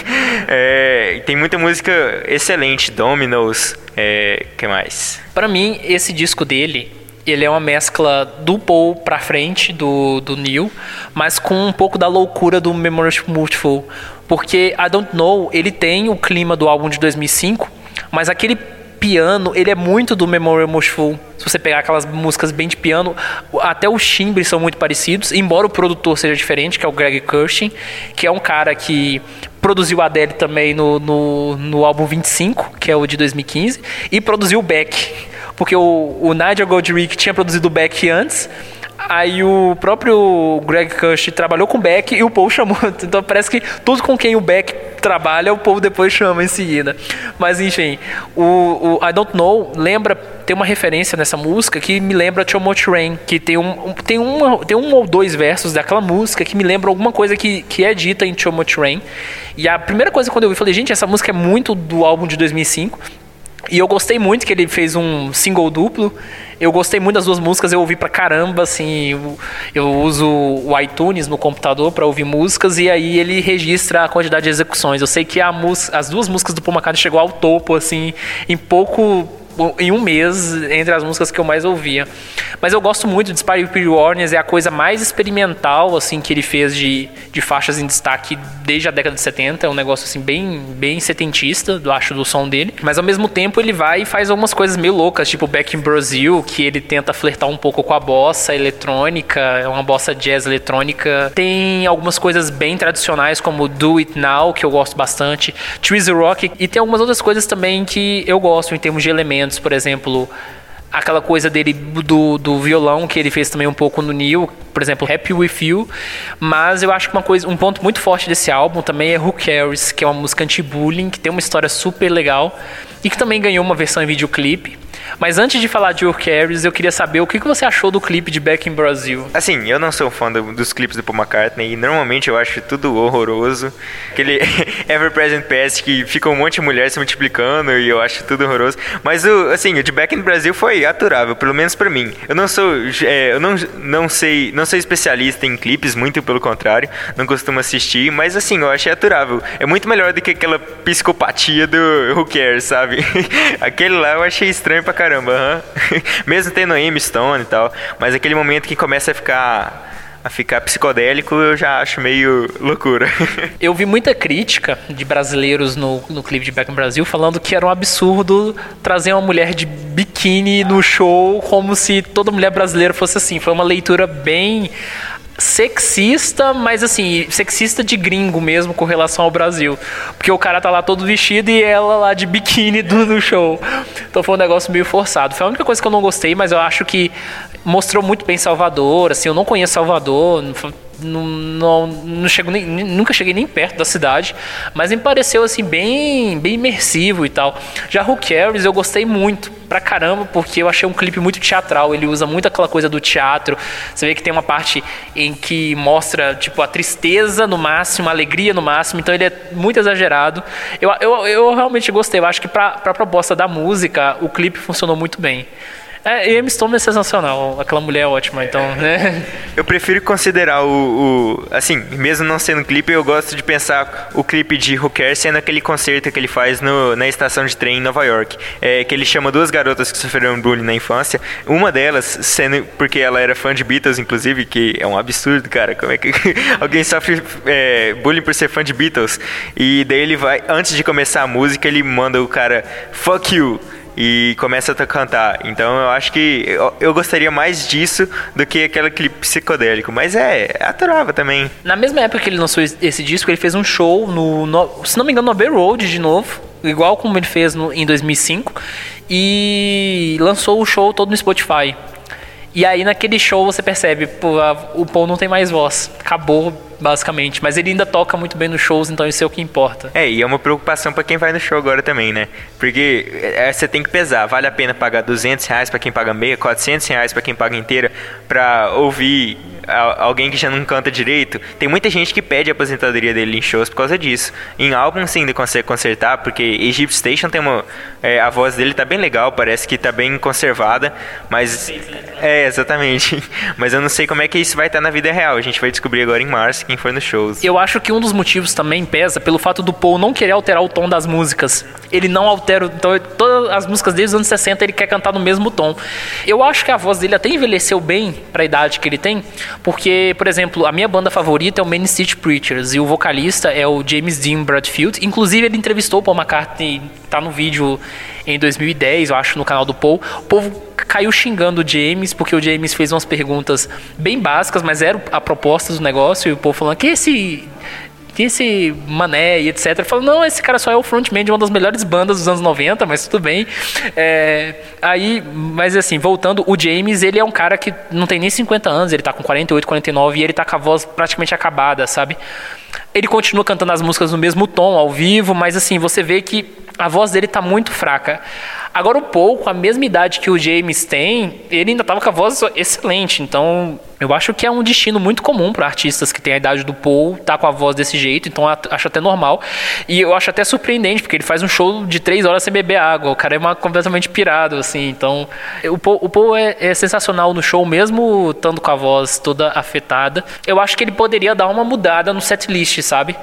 é, tem muita música excelente, Dominoes, é, que mais? Para mim, esse disco dele, ele é uma mescla do Paul pra frente, do, do Neil, mas com um pouco da loucura do Memories Multiple. Porque I Don't Know, ele tem o clima do álbum de 2005, mas aquele piano, ele é muito do Memorial Moshful. Se você pegar aquelas músicas bem de piano, até os timbres são muito parecidos, embora o produtor seja diferente, que é o Greg Kirschen, que é um cara que produziu a Adele também no, no, no álbum 25, que é o de 2015, e produziu o Beck, porque o, o Nigel Godrich tinha produzido o Beck antes, Aí o próprio Greg Kush trabalhou com o Beck e o Paul chamou. Então parece que tudo com quem o Beck trabalha, o Paul depois chama em seguida. Mas enfim, o, o I Don't Know lembra, tem uma referência nessa música que me lembra Much Rain, que tem um, tem, uma, tem um ou dois versos daquela música que me lembra alguma coisa que, que é dita em Much Rain. E a primeira coisa quando eu ouvi, falei, gente, essa música é muito do álbum de 2005. E eu gostei muito que ele fez um single duplo. Eu gostei muito das duas músicas, eu ouvi pra caramba, assim, eu, eu uso o iTunes no computador para ouvir músicas e aí ele registra a quantidade de execuções. Eu sei que a as duas músicas do Paul McCartney chegou ao topo, assim, em pouco em um mês entre as músicas que eu mais ouvia. Mas eu gosto muito de Spy Pretty Warners, é a coisa mais experimental assim que ele fez de, de faixas em destaque desde a década de 70, é um negócio assim bem bem setentista, eu acho do som dele. Mas ao mesmo tempo ele vai e faz algumas coisas meio loucas, tipo Back in Brazil, que ele tenta flertar um pouco com a bossa eletrônica, é uma bossa jazz eletrônica. Tem algumas coisas bem tradicionais como Do It Now, que eu gosto bastante, Treasure Rock e tem algumas outras coisas também que eu gosto em termos de elementos por exemplo, aquela coisa dele do, do violão que ele fez também um pouco no Neil, por exemplo, Happy With You, mas eu acho que uma coisa, um ponto muito forte desse álbum também é Who Cares, que é uma música anti-bullying, que tem uma história super legal e que também ganhou uma versão em videoclipe. Mas antes de falar de Your Carries, eu queria saber o que você achou do clipe de Back in Brazil. Assim, eu não sou fã do, dos clipes do Paul McCartney e normalmente eu acho tudo horroroso. Aquele Ever Present Past que fica um monte de mulher se multiplicando e eu acho tudo horroroso. Mas o, assim, o de Back in Brazil foi aturável, pelo menos para mim. Eu não sou, é, eu não, não sei, não sou especialista em clipes, muito pelo contrário, não costumo assistir, mas assim, eu achei aturável. É muito melhor do que aquela psicopatia do Who Cares, sabe? Aquele lá eu achei estranho pra caramba, mesmo tendo Amy Stone e tal, mas aquele momento que começa a ficar a ficar psicodélico, eu já acho meio loucura. Eu vi muita crítica de brasileiros no, no clipe de Back in Brasil falando que era um absurdo trazer uma mulher de biquíni no show como se toda mulher brasileira fosse assim. Foi uma leitura bem sexista, mas assim, sexista de gringo mesmo com relação ao Brasil. Porque o cara tá lá todo vestido e ela lá de biquíni do, no show. Então foi um negócio meio forçado. Foi a única coisa que eu não gostei, mas eu acho que mostrou muito bem Salvador. Assim, eu não conheço Salvador, não, não, não chego nem, nunca cheguei nem perto da cidade, mas me pareceu assim bem, bem imersivo e tal. Já Who Cares eu gostei muito pra caramba, porque eu achei um clipe muito teatral, ele usa muito aquela coisa do teatro. Você vê que tem uma parte em que mostra tipo a tristeza no máximo, a alegria no máximo, então ele é muito exagerado. Eu, eu, eu realmente gostei, eu acho que pra, pra proposta da música, o clipe funcionou muito bem. É, e Emma Stone é sensacional, aquela mulher é ótima, então, né? Eu prefiro considerar o, o, Assim, mesmo não sendo clipe, eu gosto de pensar o clipe de Who Cares sendo aquele concerto que ele faz no, na estação de trem em Nova York. É, que ele chama duas garotas que sofreram bullying na infância. Uma delas, sendo porque ela era fã de Beatles, inclusive, que é um absurdo, cara. Como é que alguém sofre é, bullying por ser fã de Beatles? E daí ele vai, antes de começar a música, ele manda o cara, fuck you e começa a cantar. Então eu acho que eu, gostaria mais disso do que aquele clipe psicodélico. Mas é, é aturável também. Na mesma época que ele lançou esse disco, ele fez um show no, no se não me engano, no Abbey Road de novo, igual como ele fez no, em 2005, e lançou o show todo no Spotify. E aí naquele show você percebe, pô, a, o Paul não tem mais voz. Acabou, basicamente. Mas ele ainda toca muito bem nos shows, então isso é o que importa. É, e é uma preocupação para quem vai no show agora também, né? Porque é, você tem que pesar. Vale a pena pagar 200 reais pra quem paga meia, 400 reais pra quem paga inteira, pra ouvir alguém que já não canta direito. Tem muita gente que pede a aposentadoria dele em shows por causa disso. Em álbum sim ele consegue consertar, porque Egypt Station tem uma. É, a voz dele tá bem legal, parece que tá bem conservada, mas. É, exatamente. Mas eu não sei como é que isso vai estar na vida real. A gente vai descobrir agora em março quem for nos shows. Eu acho que um dos motivos também pesa pelo fato do Paul não querer alterar o tom das músicas. Ele não altera. Então, todas as músicas desde os anos 60 ele quer cantar no mesmo tom. Eu acho que a voz dele até envelheceu bem para a idade que ele tem, porque, por exemplo, a minha banda favorita é o Main City Preachers e o vocalista é o James Dean Bradfield. Inclusive, ele entrevistou o Paul McCartney, tá no vídeo em 2010, eu acho, no canal do Paul. O povo caiu xingando o James, porque o James fez umas perguntas bem básicas, mas era a proposta do negócio, e o povo falando que esse que esse mané e etc. Falou, não, esse cara só é o frontman de uma das melhores bandas dos anos 90, mas tudo bem. É, aí, mas assim, voltando, o James, ele é um cara que não tem nem 50 anos, ele tá com 48, 49 e ele tá com a voz praticamente acabada, sabe? Ele continua cantando as músicas no mesmo tom, ao vivo, mas assim, você vê que a voz dele tá muito fraca. Agora, o Paul, com a mesma idade que o James tem, ele ainda estava com a voz excelente. Então, eu acho que é um destino muito comum para artistas que têm a idade do Paul tá com a voz desse jeito. Então, acho até normal. E eu acho até surpreendente, porque ele faz um show de três horas sem beber água. O cara é uma, completamente pirado, assim. Então, o Paul, o Paul é, é sensacional no show, mesmo estando com a voz toda afetada. Eu acho que ele poderia dar uma mudada no setlist, sabe?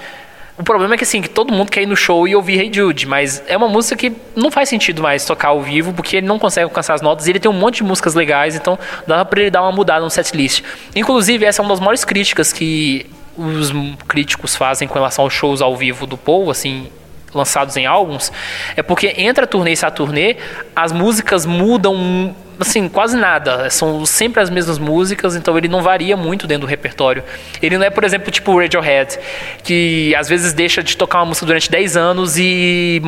O problema é que assim, que todo mundo quer ir no show e ouvir Hey Jude, mas é uma música que não faz sentido mais tocar ao vivo, porque ele não consegue alcançar as notas, e ele tem um monte de músicas legais, então dá pra ele dar uma mudada no setlist. Inclusive, essa é uma das maiores críticas que os críticos fazem com relação aos shows ao vivo do Paul, assim, lançados em álbuns, é porque entre a turnê e essa turnê, as músicas mudam assim, quase nada. São sempre as mesmas músicas, então ele não varia muito dentro do repertório. Ele não é, por exemplo, tipo o Radiohead, que às vezes deixa de tocar uma música durante 10 anos e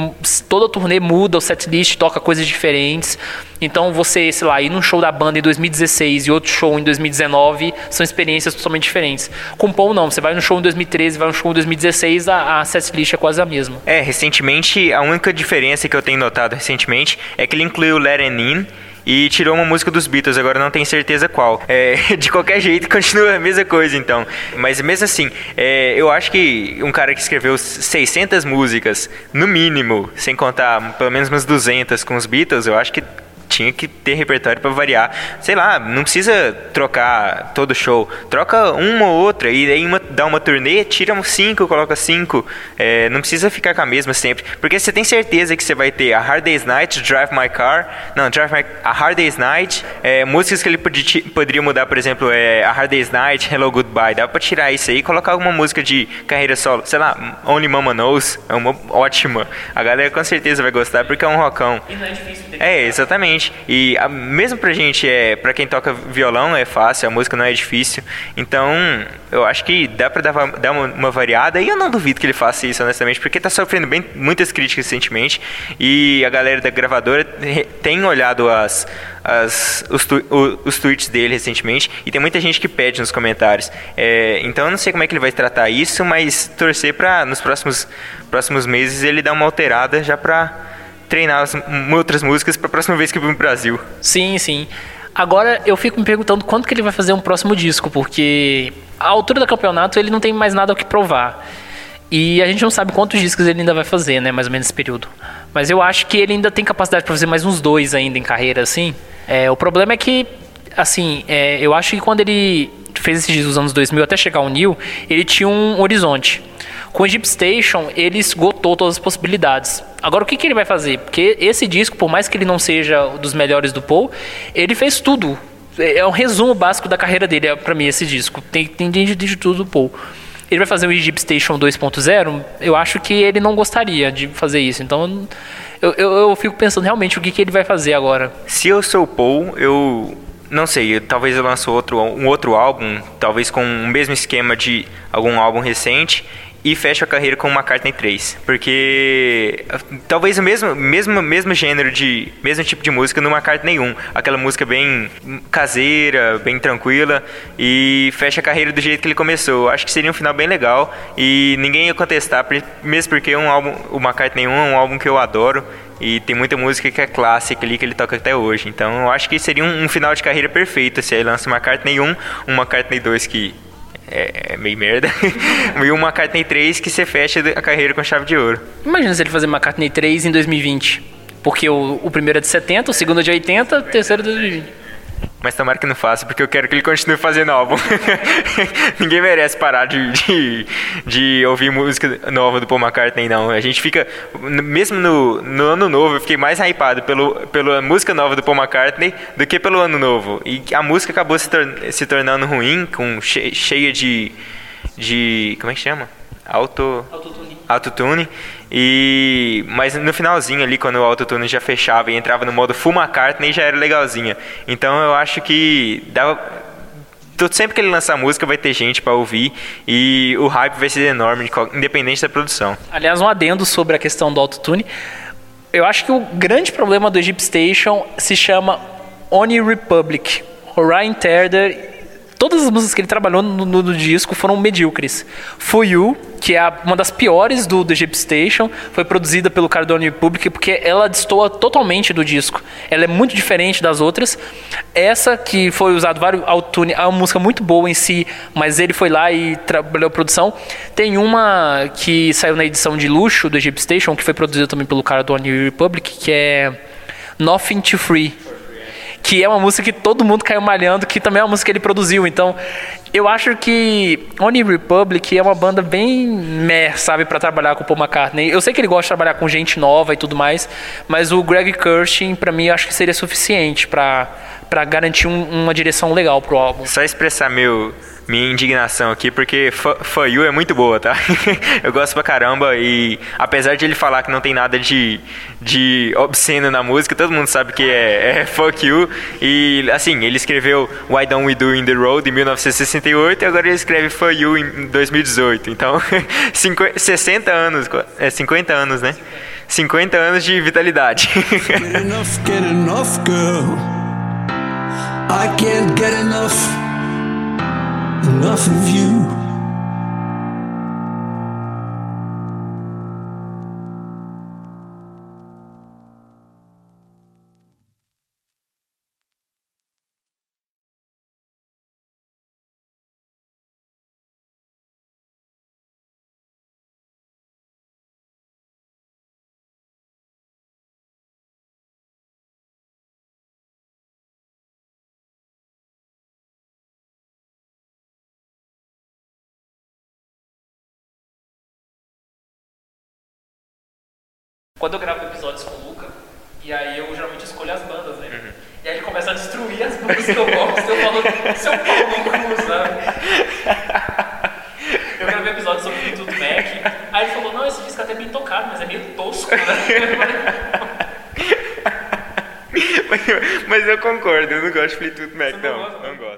toda turnê muda o setlist, toca coisas diferentes. Então você, sei lá, ir num show da banda em 2016 e outro show em 2019 são experiências totalmente diferentes. Com Paul não, você vai no show em 2013, vai no show em 2016, a, a setlist é quase a mesma. É, recentemente, a única diferença que eu tenho notado recentemente é que ele incluiu Let It In e tirou uma música dos Beatles, agora não tenho certeza qual. É, de qualquer jeito, continua a mesma coisa, então. Mas mesmo assim, é, eu acho que um cara que escreveu 600 músicas, no mínimo, sem contar pelo menos umas 200 com os Beatles, eu acho que tinha que ter repertório para variar. Sei lá, não precisa trocar todo show. Troca uma ou outra e aí uma, dá uma turnê, tira cinco, coloca cinco. É, não precisa ficar com a mesma sempre. Porque você tem certeza que você vai ter a Hard Day's Night, Drive My Car. Não, Drive My, a Hard Day's Night. É, músicas que ele podia, poderia mudar, por exemplo, é a Hard Day's Night, Hello Goodbye. Dá pra tirar isso aí e colocar alguma música de carreira solo. Sei lá, Only Mama Knows. É uma ótima. A galera com certeza vai gostar porque é um rockão. E não é difícil É, exatamente. E a, mesmo pra gente, é, pra quem toca violão é fácil, a música não é difícil. Então, eu acho que dá pra dar, dar uma, uma, variada. E eu não duvido que ele faça isso, honestamente, porque tá sofrendo bem, muitas críticas recentemente. E a galera da gravadora tem olhado as, as, os, tu, os tweets dele recentemente. E tem muita gente que pede nos comentários. É, então, eu não sei como é que ele vai tratar isso, mas torcer pra nos próximos, próximos meses ele dar uma alterada já pra treinar as, outras músicas para a próxima vez que vir no Brasil. Sim, sim. Agora eu fico me perguntando quando que ele vai fazer um próximo disco, porque a altura do campeonato ele não tem mais nada o que provar. E a gente não sabe quantos discos ele ainda vai fazer, né? Mais ou menos nesse período. Mas eu acho que ele ainda tem capacidade para fazer mais uns dois ainda em carreira, assim. É, o problema é que, assim, é, eu acho que quando ele fez esses discos dos anos 2000 até chegar ao New, ele tinha um horizonte. Com o Jeep Station, ele esgotou todas as possibilidades. Agora, o que, que ele vai fazer? Porque esse disco, por mais que ele não seja dos melhores do Paul, ele fez tudo. É um resumo básico da carreira dele, para mim, esse disco. Tem, tem de tudo do Paul. Ele vai fazer o Egypt Station 2.0? Eu acho que ele não gostaria de fazer isso. Então, eu, eu, eu fico pensando realmente o que, que ele vai fazer agora. Se eu sou o Paul, eu não sei, talvez eu lance outro, um outro álbum, talvez com o mesmo esquema de algum álbum recente, e fecha a carreira com McCartney 3. Porque talvez o mesmo, mesmo, mesmo gênero de. mesmo tipo de música no McCartney 1. Aquela música bem caseira, bem tranquila. E fecha a carreira do jeito que ele começou. Acho que seria um final bem legal. E ninguém ia contestar, mesmo porque um álbum, o McCartney 1 é um álbum que eu adoro. E tem muita música que é clássica ali que ele toca até hoje. Então eu acho que seria um, um final de carreira perfeito se ele lança uma McCartney 1, uma McCartney 2 que é, é meio merda. e uma McCartney 3 que você fecha a carreira com chave de ouro. Imagina se ele fazer McCartney 3 em 2020. Porque o, o primeiro é de 70, o segundo é de 80, o terceiro é de 2020. Mas tomara que não faça, porque eu quero que ele continue fazendo álbum. Ninguém merece parar de, de, de, ouvir música nova do Paul McCartney, não. A gente fica. Mesmo no, no ano novo, eu fiquei mais hypado pelo, pela música nova do Paul McCartney do que pelo ano novo. E a música acabou se, se tornando ruim, com che cheia de. de. como é que chama? Auto. Autotune. Autotune. E mas no finalzinho ali quando o autotune já fechava e entrava no modo full McCartney já era legalzinha. Então eu acho que dava sempre que ele lançar música vai ter gente para ouvir e o hype vai ser enorme, independente da produção. Aliás, um adendo sobre a questão do autotune. Eu acho que o grande problema do Egypt Station se chama Oni Republic. O Ryan Terder Todas as músicas que ele trabalhou no, no, no, disco foram medíocres. For You, que é uma das piores do, do Egypt Station, foi produzida pelo cara do Republic, porque ela destoa totalmente do disco. Ela é muito diferente das outras. Essa, que foi usado vários autotune, é uma música muito boa em si, mas ele foi lá e trabalhou a produção. Tem uma que saiu na edição de luxo do Egypt Station, que foi produzida também pelo cara do Republic, que é Nothing to Free que é uma música que todo mundo caiu malhando, que também é uma música que ele produziu. Então, eu acho que One Republic é uma banda bem meh, sabe, para trabalhar com o Paul McCartney. Eu sei que ele gosta de trabalhar com gente nova e tudo mais, mas o Greg Kirsten, para mim, acho que seria suficiente para para garantir um, uma direção legal pro álbum. Só expressar meu minha indignação aqui, porque For You é muito boa, tá? eu gosto pra caramba e apesar de ele falar que não tem nada de, de obsceno na música, todo mundo sabe que é, é Fuck You. E assim, ele escreveu Why Don't We Do In The Road em 1968 e agora ele escreve For You em 2018. Então, 50, 60 anos, é 50 anos, né? 50 anos de vitalidade. I can't get enough. enough of you. Quando eu gravo episódios com o Luca, e aí eu geralmente escolho as bandas, né? Uhum. E aí ele começa a destruir as bandas que eu gosto, eu falo, seu pau no cu, sabe? Eu gravei episódio sobre o Fleetwood Mac, aí ele falou, não, esse disco é até bem tocado, mas é meio tosco, né? mas, mas, eu concordo, eu não gosto de Fleetwood Mac, não. não.